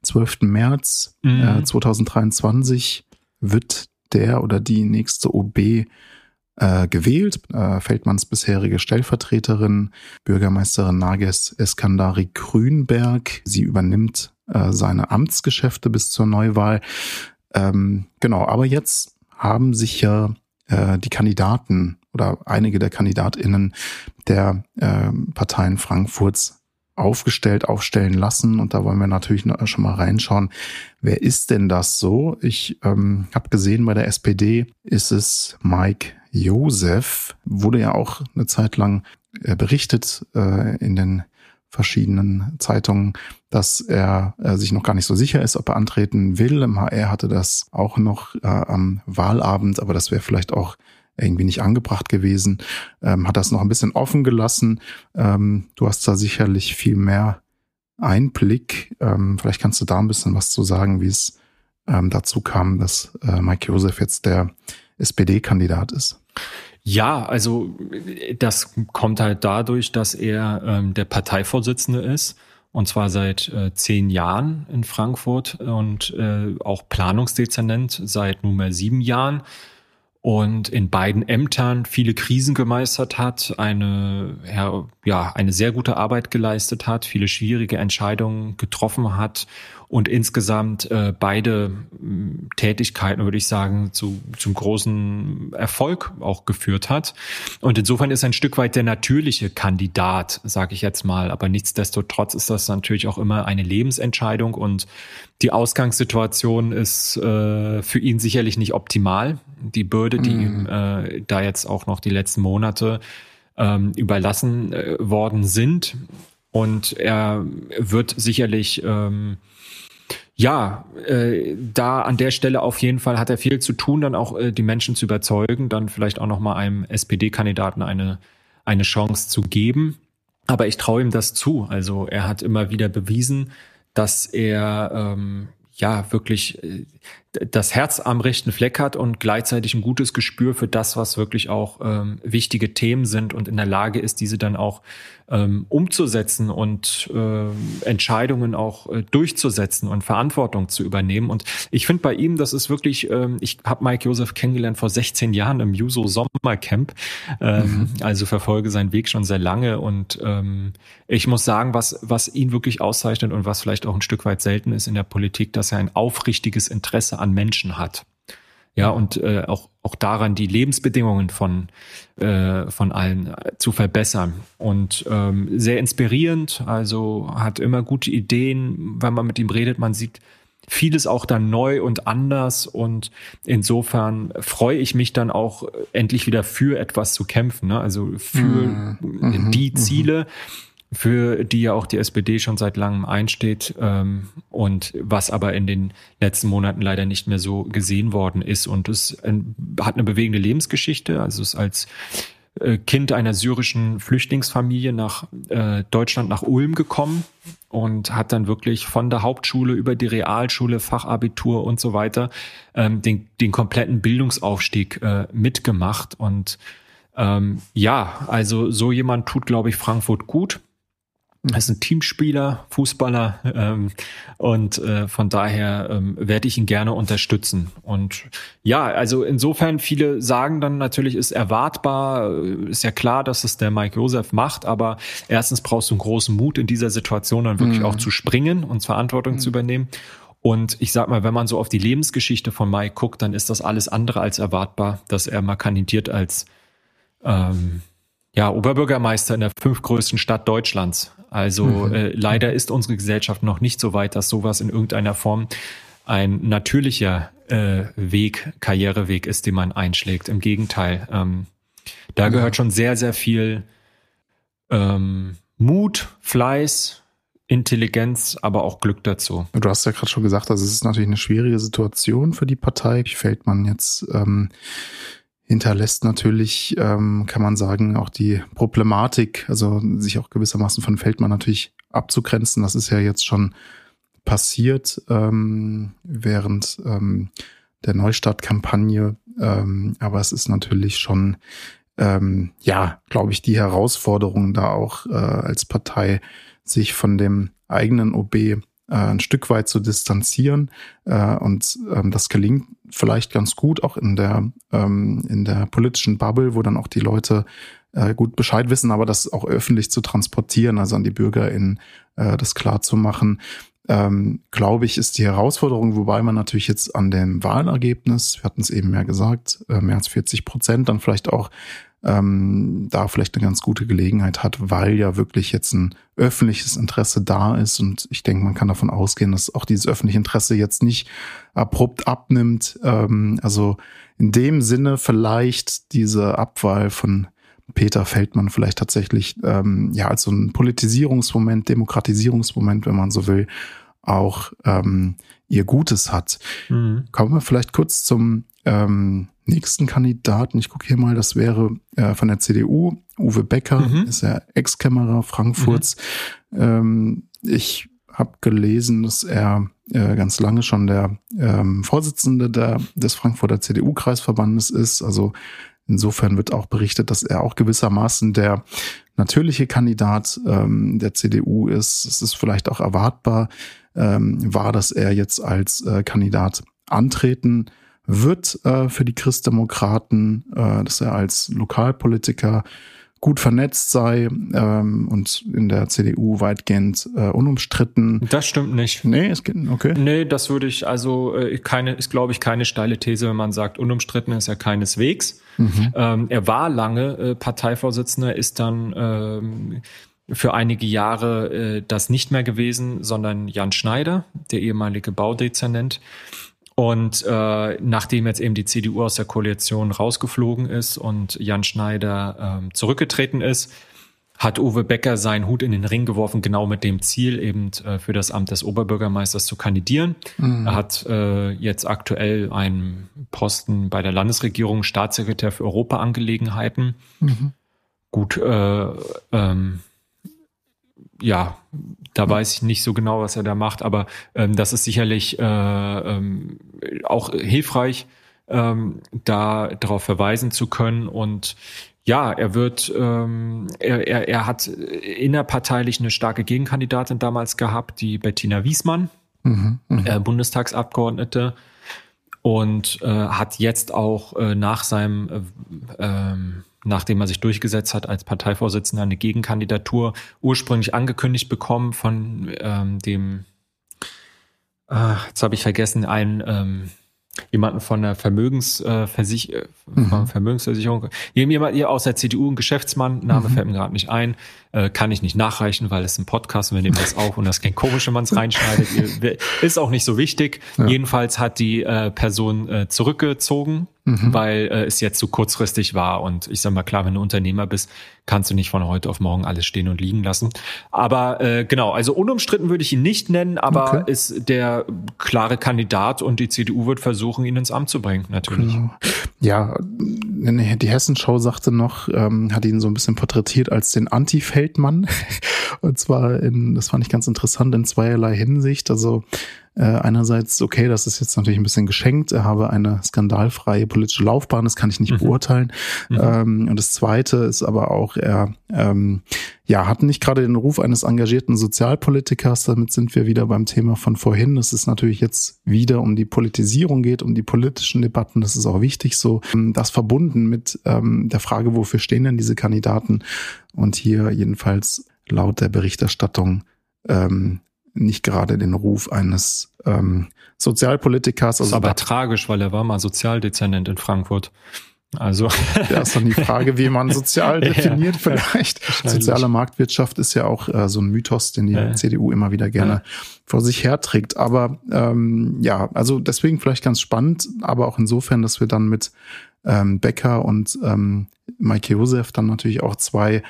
12. März mhm. äh, 2023 wird der oder die nächste OB äh, gewählt. Äh, Feldmanns bisherige Stellvertreterin, Bürgermeisterin Nages Eskandari Grünberg. Sie übernimmt äh, seine Amtsgeschäfte bis zur Neuwahl. Ähm, genau, aber jetzt haben sich ja äh, die Kandidaten oder einige der KandidatInnen der äh, Parteien Frankfurts aufgestellt, aufstellen lassen. Und da wollen wir natürlich schon mal reinschauen, wer ist denn das so? Ich ähm, habe gesehen, bei der SPD ist es Mike Josef, wurde ja auch eine Zeit lang äh, berichtet äh, in den verschiedenen Zeitungen, dass er äh, sich noch gar nicht so sicher ist, ob er antreten will. Im HR hatte das auch noch äh, am Wahlabend, aber das wäre vielleicht auch irgendwie nicht angebracht gewesen. Ähm, hat das noch ein bisschen offen gelassen. Ähm, du hast da sicherlich viel mehr Einblick. Ähm, vielleicht kannst du da ein bisschen was zu sagen, wie es ähm, dazu kam, dass äh, Mike Josef jetzt der SPD-Kandidat ist. Ja, also das kommt halt dadurch, dass er ähm, der Parteivorsitzende ist und zwar seit äh, zehn Jahren in Frankfurt und äh, auch Planungsdezernent seit nunmehr sieben Jahren und in beiden Ämtern viele Krisen gemeistert hat, eine, ja, eine sehr gute Arbeit geleistet hat, viele schwierige Entscheidungen getroffen hat und insgesamt äh, beide äh, Tätigkeiten, würde ich sagen, zu, zum großen Erfolg auch geführt hat. Und insofern ist ein Stück weit der natürliche Kandidat, sage ich jetzt mal. Aber nichtsdestotrotz ist das natürlich auch immer eine Lebensentscheidung und die Ausgangssituation ist äh, für ihn sicherlich nicht optimal. Die Bürde, die mm. ihm äh, da jetzt auch noch die letzten Monate ähm, überlassen äh, worden sind. Und er wird sicherlich ähm, ja, äh, da an der Stelle auf jeden Fall hat er viel zu tun, dann auch äh, die Menschen zu überzeugen, dann vielleicht auch nochmal einem SPD-Kandidaten eine, eine Chance zu geben. Aber ich traue ihm das zu. Also er hat immer wieder bewiesen, dass er ähm, ja wirklich äh, das Herz am rechten Fleck hat und gleichzeitig ein gutes Gespür für das, was wirklich auch ähm, wichtige Themen sind und in der Lage ist, diese dann auch ähm, umzusetzen und äh, Entscheidungen auch äh, durchzusetzen und Verantwortung zu übernehmen. Und ich finde bei ihm, das ist wirklich, ähm, ich habe Mike Joseph kennengelernt vor 16 Jahren im Juso Sommercamp, ähm, mhm. also verfolge seinen Weg schon sehr lange und ähm, ich muss sagen, was, was ihn wirklich auszeichnet und was vielleicht auch ein Stück weit selten ist in der Politik, dass er ein aufrichtiges Interesse an Menschen hat. Ja, und äh, auch, auch daran, die Lebensbedingungen von, äh, von allen zu verbessern. Und ähm, sehr inspirierend, also hat immer gute Ideen, wenn man mit ihm redet, man sieht vieles auch dann neu und anders. Und insofern freue ich mich dann auch endlich wieder für etwas zu kämpfen, ne? also für mhm. die mhm. Ziele. Mhm für die ja auch die SPD schon seit langem einsteht ähm, und was aber in den letzten Monaten leider nicht mehr so gesehen worden ist. Und es äh, hat eine bewegende Lebensgeschichte. Also es ist als äh, Kind einer syrischen Flüchtlingsfamilie nach äh, Deutschland, nach Ulm gekommen und hat dann wirklich von der Hauptschule über die Realschule, Fachabitur und so weiter ähm, den, den kompletten Bildungsaufstieg äh, mitgemacht. Und ähm, ja, also so jemand tut, glaube ich, Frankfurt gut. Er ist ein Teamspieler, Fußballer ähm, und äh, von daher ähm, werde ich ihn gerne unterstützen. Und ja, also insofern viele sagen dann natürlich, ist erwartbar, äh, ist ja klar, dass es der Mike Josef macht, aber erstens brauchst du einen großen Mut in dieser Situation dann wirklich mhm. auch zu springen und Verantwortung mhm. zu übernehmen. Und ich sag mal, wenn man so auf die Lebensgeschichte von Mike guckt, dann ist das alles andere als erwartbar, dass er mal kandidiert als ähm, ja, Oberbürgermeister in der fünftgrößten Stadt Deutschlands. Also mhm. äh, leider ist unsere Gesellschaft noch nicht so weit, dass sowas in irgendeiner Form ein natürlicher äh, Weg, Karriereweg ist, den man einschlägt. Im Gegenteil, ähm, da mhm. gehört schon sehr, sehr viel ähm, Mut, Fleiß, Intelligenz, aber auch Glück dazu. Du hast ja gerade schon gesagt, also es ist natürlich eine schwierige Situation für die Partei. Wie fällt man jetzt ähm, hinterlässt natürlich, ähm, kann man sagen, auch die Problematik, also sich auch gewissermaßen von Feldmann natürlich abzugrenzen. Das ist ja jetzt schon passiert ähm, während ähm, der Neustartkampagne. Ähm, aber es ist natürlich schon, ähm, ja, glaube ich, die Herausforderung da auch äh, als Partei sich von dem eigenen OB äh, ein Stück weit zu distanzieren. Äh, und ähm, das gelingt vielleicht ganz gut auch in der, ähm, in der politischen Bubble, wo dann auch die Leute äh, gut Bescheid wissen, aber das auch öffentlich zu transportieren, also an die BürgerInnen äh, das klar zu machen. Ähm, glaube ich, ist die Herausforderung, wobei man natürlich jetzt an dem Wahlergebnis, wir hatten es eben mehr gesagt, äh, mehr als 40 Prozent, dann vielleicht auch ähm, da vielleicht eine ganz gute Gelegenheit hat, weil ja wirklich jetzt ein öffentliches Interesse da ist. Und ich denke, man kann davon ausgehen, dass auch dieses öffentliche Interesse jetzt nicht abrupt abnimmt. Ähm, also in dem Sinne vielleicht diese Abwahl von Peter Feldmann vielleicht tatsächlich ähm, ja als so ein Politisierungsmoment, Demokratisierungsmoment, wenn man so will, auch ähm, ihr Gutes hat. Mhm. Kommen wir vielleicht kurz zum ähm, nächsten Kandidaten. Ich gucke hier mal, das wäre äh, von der CDU, Uwe Becker, mhm. ist ja Ex-Kämmerer Frankfurts. Mhm. Ähm, ich habe gelesen, dass er äh, ganz lange schon der ähm, Vorsitzende der, des Frankfurter CDU-Kreisverbandes ist. Also insofern wird auch berichtet, dass er auch gewissermaßen der natürliche Kandidat ähm, der CDU ist. Es ist vielleicht auch erwartbar, ähm, war, dass er jetzt als äh, Kandidat antreten wird äh, für die Christdemokraten, äh, dass er als Lokalpolitiker gut vernetzt sei ähm, und in der CDU weitgehend äh, unumstritten. Das stimmt nicht. Nee, es geht, okay. Nee, das würde ich, also äh, keine, ist glaube ich keine steile These, wenn man sagt, unumstritten ist er keineswegs. Mhm. Ähm, er war lange äh, Parteivorsitzender, ist dann ähm, für einige Jahre äh, das nicht mehr gewesen, sondern Jan Schneider, der ehemalige Baudezernent. Und äh, nachdem jetzt eben die CDU aus der Koalition rausgeflogen ist und Jan Schneider ähm, zurückgetreten ist, hat Uwe Becker seinen Hut in den Ring geworfen, genau mit dem Ziel, eben äh, für das Amt des Oberbürgermeisters zu kandidieren. Mhm. Er hat äh, jetzt aktuell einen Posten bei der Landesregierung, Staatssekretär für Europaangelegenheiten. Mhm. Gut, äh, ähm, ja, da weiß ich nicht so genau, was er da macht, aber ähm, das ist sicherlich äh, ähm, auch hilfreich, ähm, da darauf verweisen zu können. Und ja, er wird, ähm, er, er, er hat innerparteilich eine starke Gegenkandidatin damals gehabt, die Bettina Wiesmann, mhm, mh. äh, Bundestagsabgeordnete und äh, hat jetzt auch äh, nach seinem äh, ähm, nachdem er sich durchgesetzt hat als Parteivorsitzender, eine Gegenkandidatur ursprünglich angekündigt bekommen von ähm, dem, äh, jetzt habe ich vergessen, einen ähm, jemanden von der Vermögensversich äh, mhm. Vermögensversicherung, jemand hier aus der CDU, ein Geschäftsmann, Name mhm. fällt mir gerade nicht ein, äh, kann ich nicht nachreichen, weil es ein Podcast und wir nehmen das auf und das kein komisch, wenn man es reinschneidet. Ist auch nicht so wichtig. Ja. Jedenfalls hat die äh, Person äh, zurückgezogen mhm. weil äh, es jetzt zu so kurzfristig war. Und ich sag mal, klar, wenn du Unternehmer bist, kannst du nicht von heute auf morgen alles stehen und liegen lassen. Aber äh, genau, also unumstritten würde ich ihn nicht nennen, aber okay. ist der klare Kandidat und die CDU wird versuchen, ihn ins Amt zu bringen, natürlich. Genau. Ja, die Hessenschau sagte noch, ähm, hat ihn so ein bisschen porträtiert als den Anti-Feldmann. [LAUGHS] und zwar in, das fand ich ganz interessant, in zweierlei Hinsicht. Also äh, einerseits, okay, das ist jetzt natürlich ein bisschen geschenkt, er habe eine skandalfreie politische Laufbahn, das kann ich nicht mhm. beurteilen. Mhm. Ähm, und das Zweite ist aber auch, er ähm, ja, hat nicht gerade den Ruf eines engagierten Sozialpolitikers, damit sind wir wieder beim Thema von vorhin, dass es natürlich jetzt wieder um die Politisierung geht, um die politischen Debatten, das ist auch wichtig so. Ähm, das verbunden mit ähm, der Frage, wofür stehen denn diese Kandidaten? Und hier jedenfalls laut der Berichterstattung ähm, nicht gerade den Ruf eines ähm, Sozialpolitikers. Also ist aber tragisch, weil er war mal Sozialdezernent in Frankfurt. Also [LAUGHS] ja, ist dann die Frage, wie man sozial [LAUGHS] definiert ja, vielleicht. Soziale Marktwirtschaft ist ja auch äh, so ein Mythos, den die ja. CDU immer wieder gerne ja. vor sich herträgt. Aber ähm, ja, also deswegen vielleicht ganz spannend, aber auch insofern, dass wir dann mit ähm, Becker und ähm, Mike Josef dann natürlich auch zwei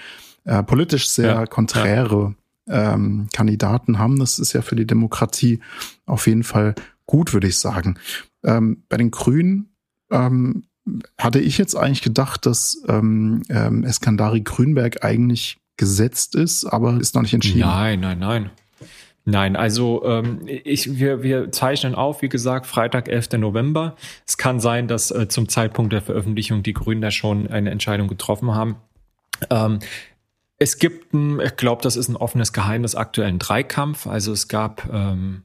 äh, politisch sehr konträre ähm, Kandidaten haben. Das ist ja für die Demokratie auf jeden Fall gut, würde ich sagen. Ähm, bei den Grünen ähm, hatte ich jetzt eigentlich gedacht, dass ähm, ähm, Eskandari Grünberg eigentlich gesetzt ist, aber ist noch nicht entschieden. Nein, nein, nein. Nein, also ähm, ich, wir, wir zeichnen auf, wie gesagt, Freitag, 11. November. Es kann sein, dass äh, zum Zeitpunkt der Veröffentlichung die Grünen da schon eine Entscheidung getroffen haben. Ähm, es gibt, ein, ich glaube, das ist ein offenes Geheimnis, aktuellen Dreikampf. Also es gab ähm,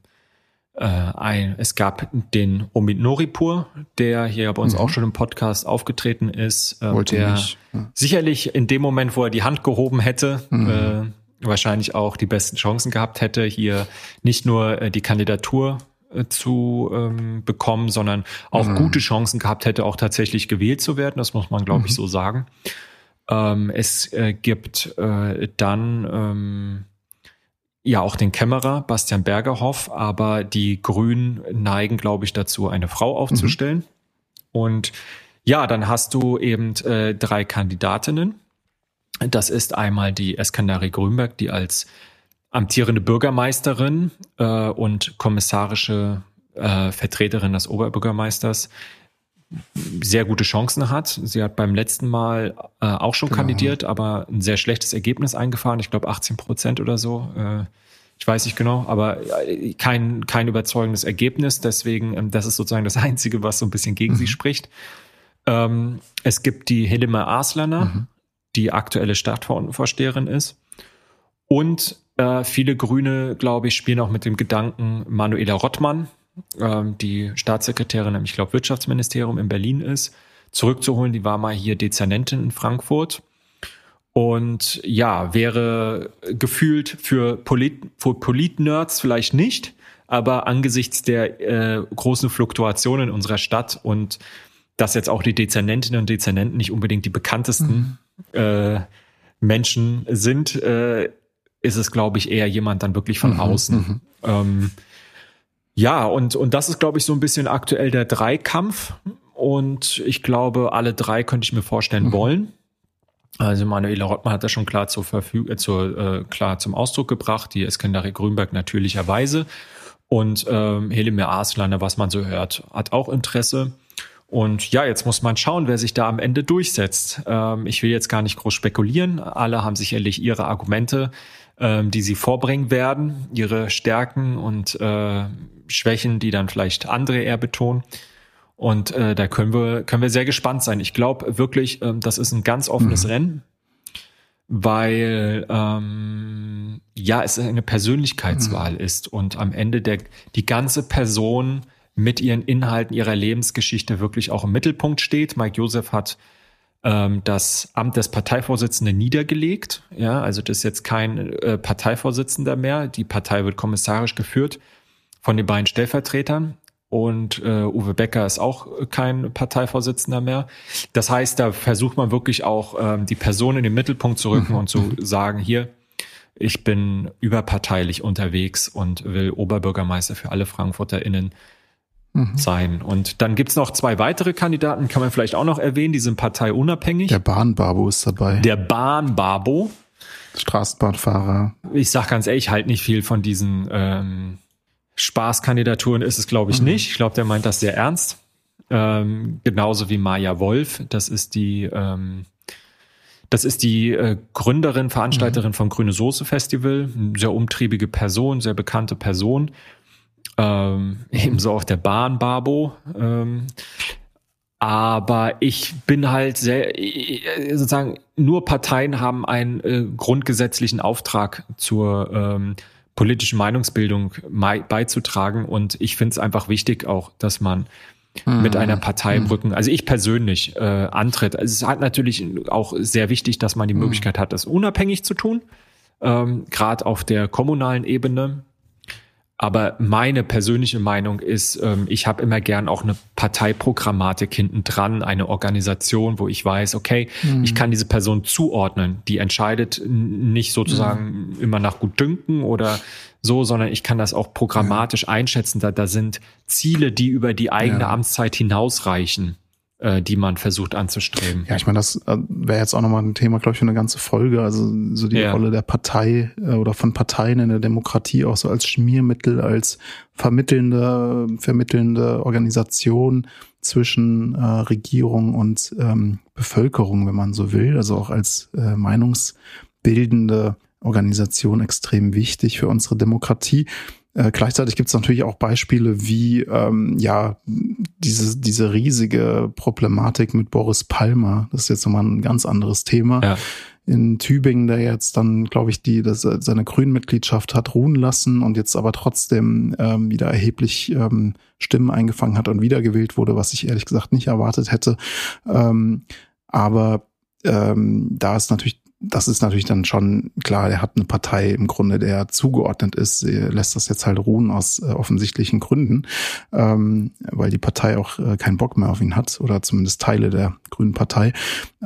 äh, ein, es gab den Omid Noripur, der hier bei uns mhm. auch schon im Podcast aufgetreten ist, äh, der ja. sicherlich in dem Moment, wo er die Hand gehoben hätte, mhm. äh, wahrscheinlich auch die besten Chancen gehabt hätte, hier nicht nur äh, die Kandidatur äh, zu ähm, bekommen, sondern auch mhm. gute Chancen gehabt hätte, auch tatsächlich gewählt zu werden. Das muss man, glaube ich, mhm. so sagen. Ähm, es äh, gibt äh, dann ähm, ja auch den Kämmerer Bastian Bergerhoff, aber die Grünen neigen, glaube ich, dazu, eine Frau aufzustellen. Mhm. Und ja, dann hast du eben äh, drei Kandidatinnen. Das ist einmal die Eskandari Grünberg, die als amtierende Bürgermeisterin äh, und kommissarische äh, Vertreterin des Oberbürgermeisters sehr gute Chancen hat. Sie hat beim letzten Mal äh, auch schon genau. kandidiert, aber ein sehr schlechtes Ergebnis eingefahren. Ich glaube 18 Prozent oder so. Äh, ich weiß nicht genau, aber äh, kein, kein überzeugendes Ergebnis. Deswegen, ähm, das ist sozusagen das [LAUGHS] Einzige, was so ein bisschen gegen mhm. sie spricht. Ähm, es gibt die Helime Aslaner, mhm. die aktuelle Stadtvorsteherin ist. Und äh, viele Grüne, glaube ich, spielen auch mit dem Gedanken, Manuela Rottmann, ähm, die Staatssekretärin im, ich glaube, Wirtschaftsministerium in Berlin ist, zurückzuholen. Die war mal hier Dezernentin in Frankfurt. Und ja, wäre gefühlt für, Polit, für Polit-Nerds vielleicht nicht, aber angesichts der äh, großen Fluktuationen in unserer Stadt und dass jetzt auch die Dezernentinnen und Dezernenten nicht unbedingt die bekanntesten mhm. äh, Menschen sind, äh, ist es, glaube ich, eher jemand dann wirklich von mhm. außen. Mhm. Ähm, ja, und, und das ist, glaube ich, so ein bisschen aktuell der Dreikampf. Und ich glaube, alle drei könnte ich mir vorstellen mhm. wollen. Also Manuela Rottmann hat das schon klar zur Verfügung, äh, zur, äh, klar zum Ausdruck gebracht, die Eskandari Grünberg natürlicherweise. Und ähm, Helime Aslander, was man so hört, hat auch Interesse. Und ja, jetzt muss man schauen, wer sich da am Ende durchsetzt. Ähm, ich will jetzt gar nicht groß spekulieren. Alle haben sicherlich ihre Argumente, ähm, die sie vorbringen werden, ihre Stärken und äh, Schwächen, die dann vielleicht andere eher betonen. Und äh, da können wir, können wir sehr gespannt sein. Ich glaube wirklich, ähm, das ist ein ganz offenes mhm. Rennen, weil ähm, ja, es eine Persönlichkeitswahl mhm. ist und am Ende der die ganze Person mit ihren Inhalten, ihrer Lebensgeschichte wirklich auch im Mittelpunkt steht. Mike Joseph hat ähm, das Amt des Parteivorsitzenden niedergelegt. Ja, also das ist jetzt kein äh, Parteivorsitzender mehr. Die Partei wird kommissarisch geführt von den beiden Stellvertretern und äh, Uwe Becker ist auch kein Parteivorsitzender mehr. Das heißt, da versucht man wirklich auch ähm, die Person in den Mittelpunkt zu rücken mhm. und zu sagen, hier, ich bin überparteilich unterwegs und will Oberbürgermeister für alle FrankfurterInnen mhm. sein. Und dann gibt's noch zwei weitere Kandidaten, kann man vielleicht auch noch erwähnen, die sind parteiunabhängig. Der Bahnbabo ist dabei. Der Bahnbabo. Straßenbahnfahrer. Ich sag ganz ehrlich, halt nicht viel von diesen ähm, Spaßkandidaturen ist es, glaube ich, mhm. nicht. Ich glaube, der meint das sehr ernst. Ähm, genauso wie Maja Wolf. Das ist die, ähm, das ist die äh, Gründerin, Veranstalterin mhm. vom Grüne Soße Festival. Sehr umtriebige Person, sehr bekannte Person. Ähm, ebenso auch der Bahn Babo. Ähm, aber ich bin halt sehr, sozusagen, nur Parteien haben einen äh, grundgesetzlichen Auftrag zur ähm, politische Meinungsbildung beizutragen. Und ich finde es einfach wichtig auch, dass man mhm. mit einer Partei im Rücken, also ich persönlich äh, antritt. Also es hat natürlich auch sehr wichtig, dass man die hm. Möglichkeit hat, das unabhängig zu tun, ähm, gerade auf der kommunalen Ebene. Aber meine persönliche Meinung ist, ähm, ich habe immer gern auch eine Parteiprogrammatik hinten dran, eine Organisation, wo ich weiß, okay, mhm. ich kann diese Person zuordnen. Die entscheidet nicht sozusagen mhm. immer nach Gutdünken oder so, sondern ich kann das auch programmatisch ja. einschätzen. Da, da sind Ziele, die über die eigene ja. Amtszeit hinausreichen die man versucht anzustreben. Ja, ich meine, das äh, wäre jetzt auch nochmal ein Thema, glaube ich, für eine ganze Folge. Also so die ja. Rolle der Partei äh, oder von Parteien in der Demokratie auch so als Schmiermittel, als vermittelnde, vermittelnde Organisation zwischen äh, Regierung und ähm, Bevölkerung, wenn man so will. Also auch als äh, meinungsbildende Organisation extrem wichtig für unsere Demokratie. Äh, gleichzeitig gibt es natürlich auch Beispiele wie ähm, ja diese, diese riesige Problematik mit Boris Palmer. Das ist jetzt nochmal ein ganz anderes Thema. Ja. In Tübingen, der jetzt dann, glaube ich, die das, seine Grünmitgliedschaft hat ruhen lassen und jetzt aber trotzdem ähm, wieder erheblich ähm, Stimmen eingefangen hat und wiedergewählt wurde, was ich ehrlich gesagt nicht erwartet hätte. Ähm, aber ähm, da ist natürlich das ist natürlich dann schon klar, er hat eine Partei im Grunde, der zugeordnet ist, er lässt das jetzt halt ruhen aus äh, offensichtlichen Gründen, ähm, weil die Partei auch äh, keinen Bock mehr auf ihn hat oder zumindest Teile der Grünen Partei.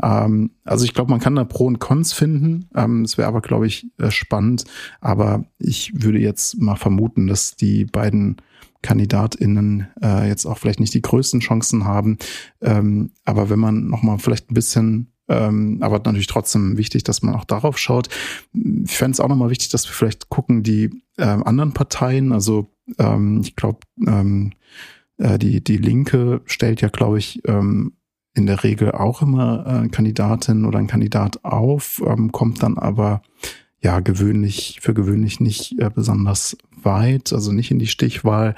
Ähm, also ich glaube, man kann da Pro und Cons finden. Ähm, es wäre aber, glaube ich, äh, spannend. Aber ich würde jetzt mal vermuten, dass die beiden KandidatInnen äh, jetzt auch vielleicht nicht die größten Chancen haben. Ähm, aber wenn man nochmal vielleicht ein bisschen ähm, aber natürlich trotzdem wichtig, dass man auch darauf schaut. Ich fände es auch nochmal wichtig, dass wir vielleicht gucken, die ähm, anderen Parteien, also ähm, ich glaube, ähm, äh, die, die Linke stellt ja, glaube ich, ähm, in der Regel auch immer äh, Kandidatin oder ein Kandidat auf, ähm, kommt dann aber ja gewöhnlich, für gewöhnlich nicht äh, besonders weit, also nicht in die Stichwahl.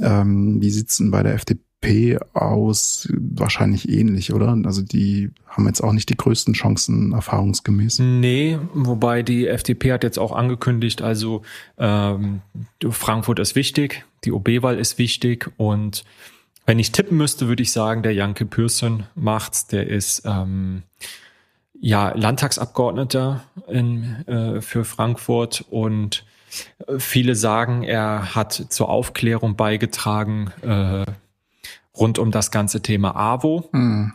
Ähm, wie sieht's denn bei der FDP FDP aus wahrscheinlich ähnlich, oder? Also die haben jetzt auch nicht die größten Chancen erfahrungsgemäß. Nee, wobei die FDP hat jetzt auch angekündigt, also ähm, Frankfurt ist wichtig, die OB-Wahl ist wichtig und wenn ich tippen müsste, würde ich sagen, der Janke Pürsün macht's. Der ist ähm, ja Landtagsabgeordneter in, äh, für Frankfurt und viele sagen, er hat zur Aufklärung beigetragen. Äh, rund um das ganze Thema AWO. Mhm.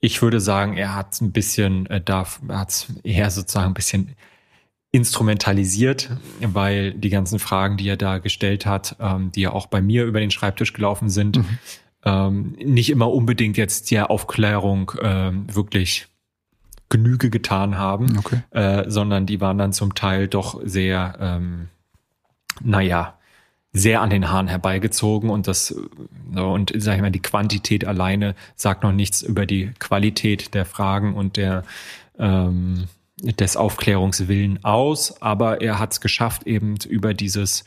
Ich würde sagen, er hat ein bisschen, äh, da hat es eher sozusagen ein bisschen instrumentalisiert, weil die ganzen Fragen, die er da gestellt hat, ähm, die ja auch bei mir über den Schreibtisch gelaufen sind, mhm. ähm, nicht immer unbedingt jetzt der Aufklärung ähm, wirklich Genüge getan haben, okay. äh, sondern die waren dann zum Teil doch sehr, ähm, naja, sehr an den Haaren herbeigezogen und das und sag ich mal die Quantität alleine sagt noch nichts über die Qualität der Fragen und der ähm, des Aufklärungswillen aus, aber er hat es geschafft, eben über dieses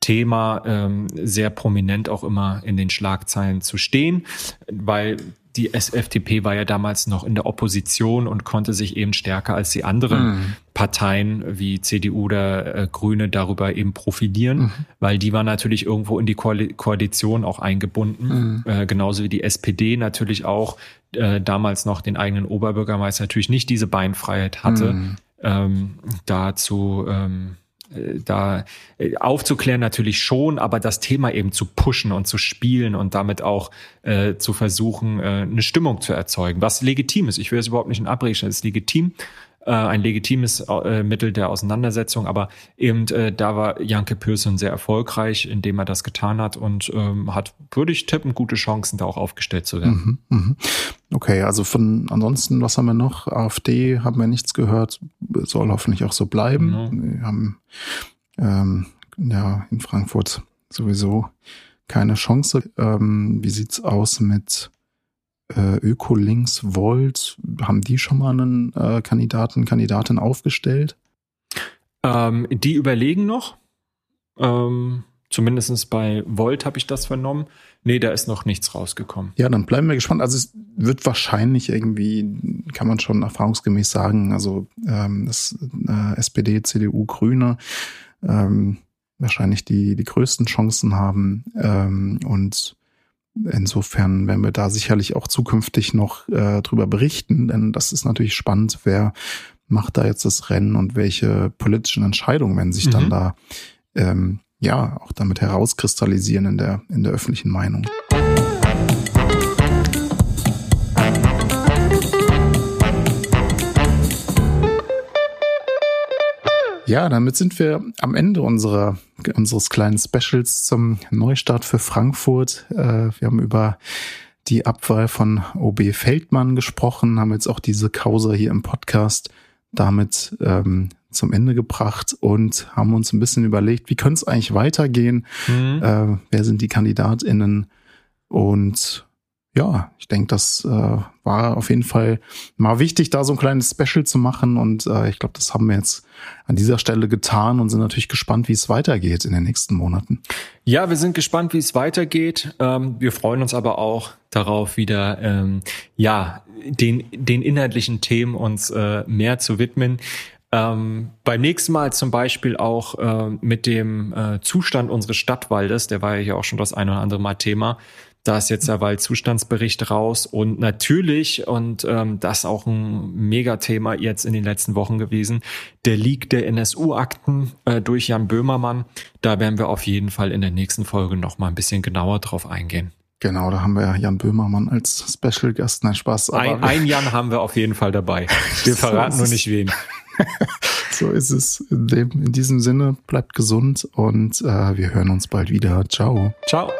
Thema ähm, sehr prominent auch immer in den Schlagzeilen zu stehen, weil die FDP war ja damals noch in der Opposition und konnte sich eben stärker als die anderen mhm. Parteien wie CDU oder äh, Grüne darüber eben profilieren, mhm. weil die war natürlich irgendwo in die Koalition auch eingebunden, mhm. äh, genauso wie die SPD natürlich auch äh, damals noch den eigenen Oberbürgermeister natürlich nicht diese Beinfreiheit hatte, mhm. ähm, dazu ähm, äh, da äh, aufzuklären natürlich schon, aber das Thema eben zu pushen und zu spielen und damit auch äh, zu versuchen, äh, eine Stimmung zu erzeugen, was legitim ist. Ich will es überhaupt nicht in Abrede es ist legitim äh, ein legitimes äh, Mittel der Auseinandersetzung, aber eben äh, da war Janke Pürsün sehr erfolgreich, indem er das getan hat und ähm, hat, würde ich tippen, gute Chancen, da auch aufgestellt zu werden. Mhm, mh. Okay, also von ansonsten, was haben wir noch? AfD haben wir nichts gehört, soll hoffentlich auch so bleiben. Mhm. Wir haben ähm, ja in Frankfurt sowieso keine Chance. Ähm, wie sieht's aus mit äh, Ökolinks Volt, haben die schon mal einen äh, Kandidaten, Kandidatin aufgestellt? Ähm, die überlegen noch. Ähm, zumindest bei Volt habe ich das vernommen. Nee, da ist noch nichts rausgekommen. Ja, dann bleiben wir gespannt. Also es wird wahrscheinlich irgendwie, kann man schon erfahrungsgemäß sagen, also ähm, das äh, SPD, CDU, Grüne ähm, wahrscheinlich die, die größten Chancen haben. Ähm, und Insofern werden wir da sicherlich auch zukünftig noch äh, drüber berichten, denn das ist natürlich spannend, wer macht da jetzt das Rennen und welche politischen Entscheidungen werden sich mhm. dann da ähm, ja auch damit herauskristallisieren in der, in der öffentlichen Meinung. Ja, damit sind wir am Ende unserer, unseres kleinen Specials zum Neustart für Frankfurt. Äh, wir haben über die Abwahl von OB Feldmann gesprochen, haben jetzt auch diese Causa hier im Podcast damit ähm, zum Ende gebracht und haben uns ein bisschen überlegt, wie könnte es eigentlich weitergehen? Mhm. Äh, wer sind die KandidatInnen? Und ja, ich denke, das äh, war auf jeden Fall mal wichtig, da so ein kleines Special zu machen. Und äh, ich glaube, das haben wir jetzt an dieser Stelle getan und sind natürlich gespannt, wie es weitergeht in den nächsten Monaten. Ja, wir sind gespannt, wie es weitergeht. Ähm, wir freuen uns aber auch darauf, wieder ähm, ja den den inhaltlichen Themen uns äh, mehr zu widmen. Ähm, beim nächsten Mal zum Beispiel auch äh, mit dem äh, Zustand unseres Stadtwaldes, der war ja hier auch schon das ein oder andere Mal Thema. Da ist jetzt der Waldzustandsbericht raus und natürlich, und ähm, das auch ein Megathema jetzt in den letzten Wochen gewesen, der Leak der NSU-Akten äh, durch Jan Böhmermann. Da werden wir auf jeden Fall in der nächsten Folge noch mal ein bisschen genauer drauf eingehen. Genau, da haben wir Jan Böhmermann als Special Gast. Nein, Spaß. Ein, ein Jan haben wir auf jeden Fall dabei. [LAUGHS] Wir verraten so nur nicht wen. [LAUGHS] so ist es. In, dem, in diesem Sinne, bleibt gesund und äh, wir hören uns bald wieder. Ciao. Ciao.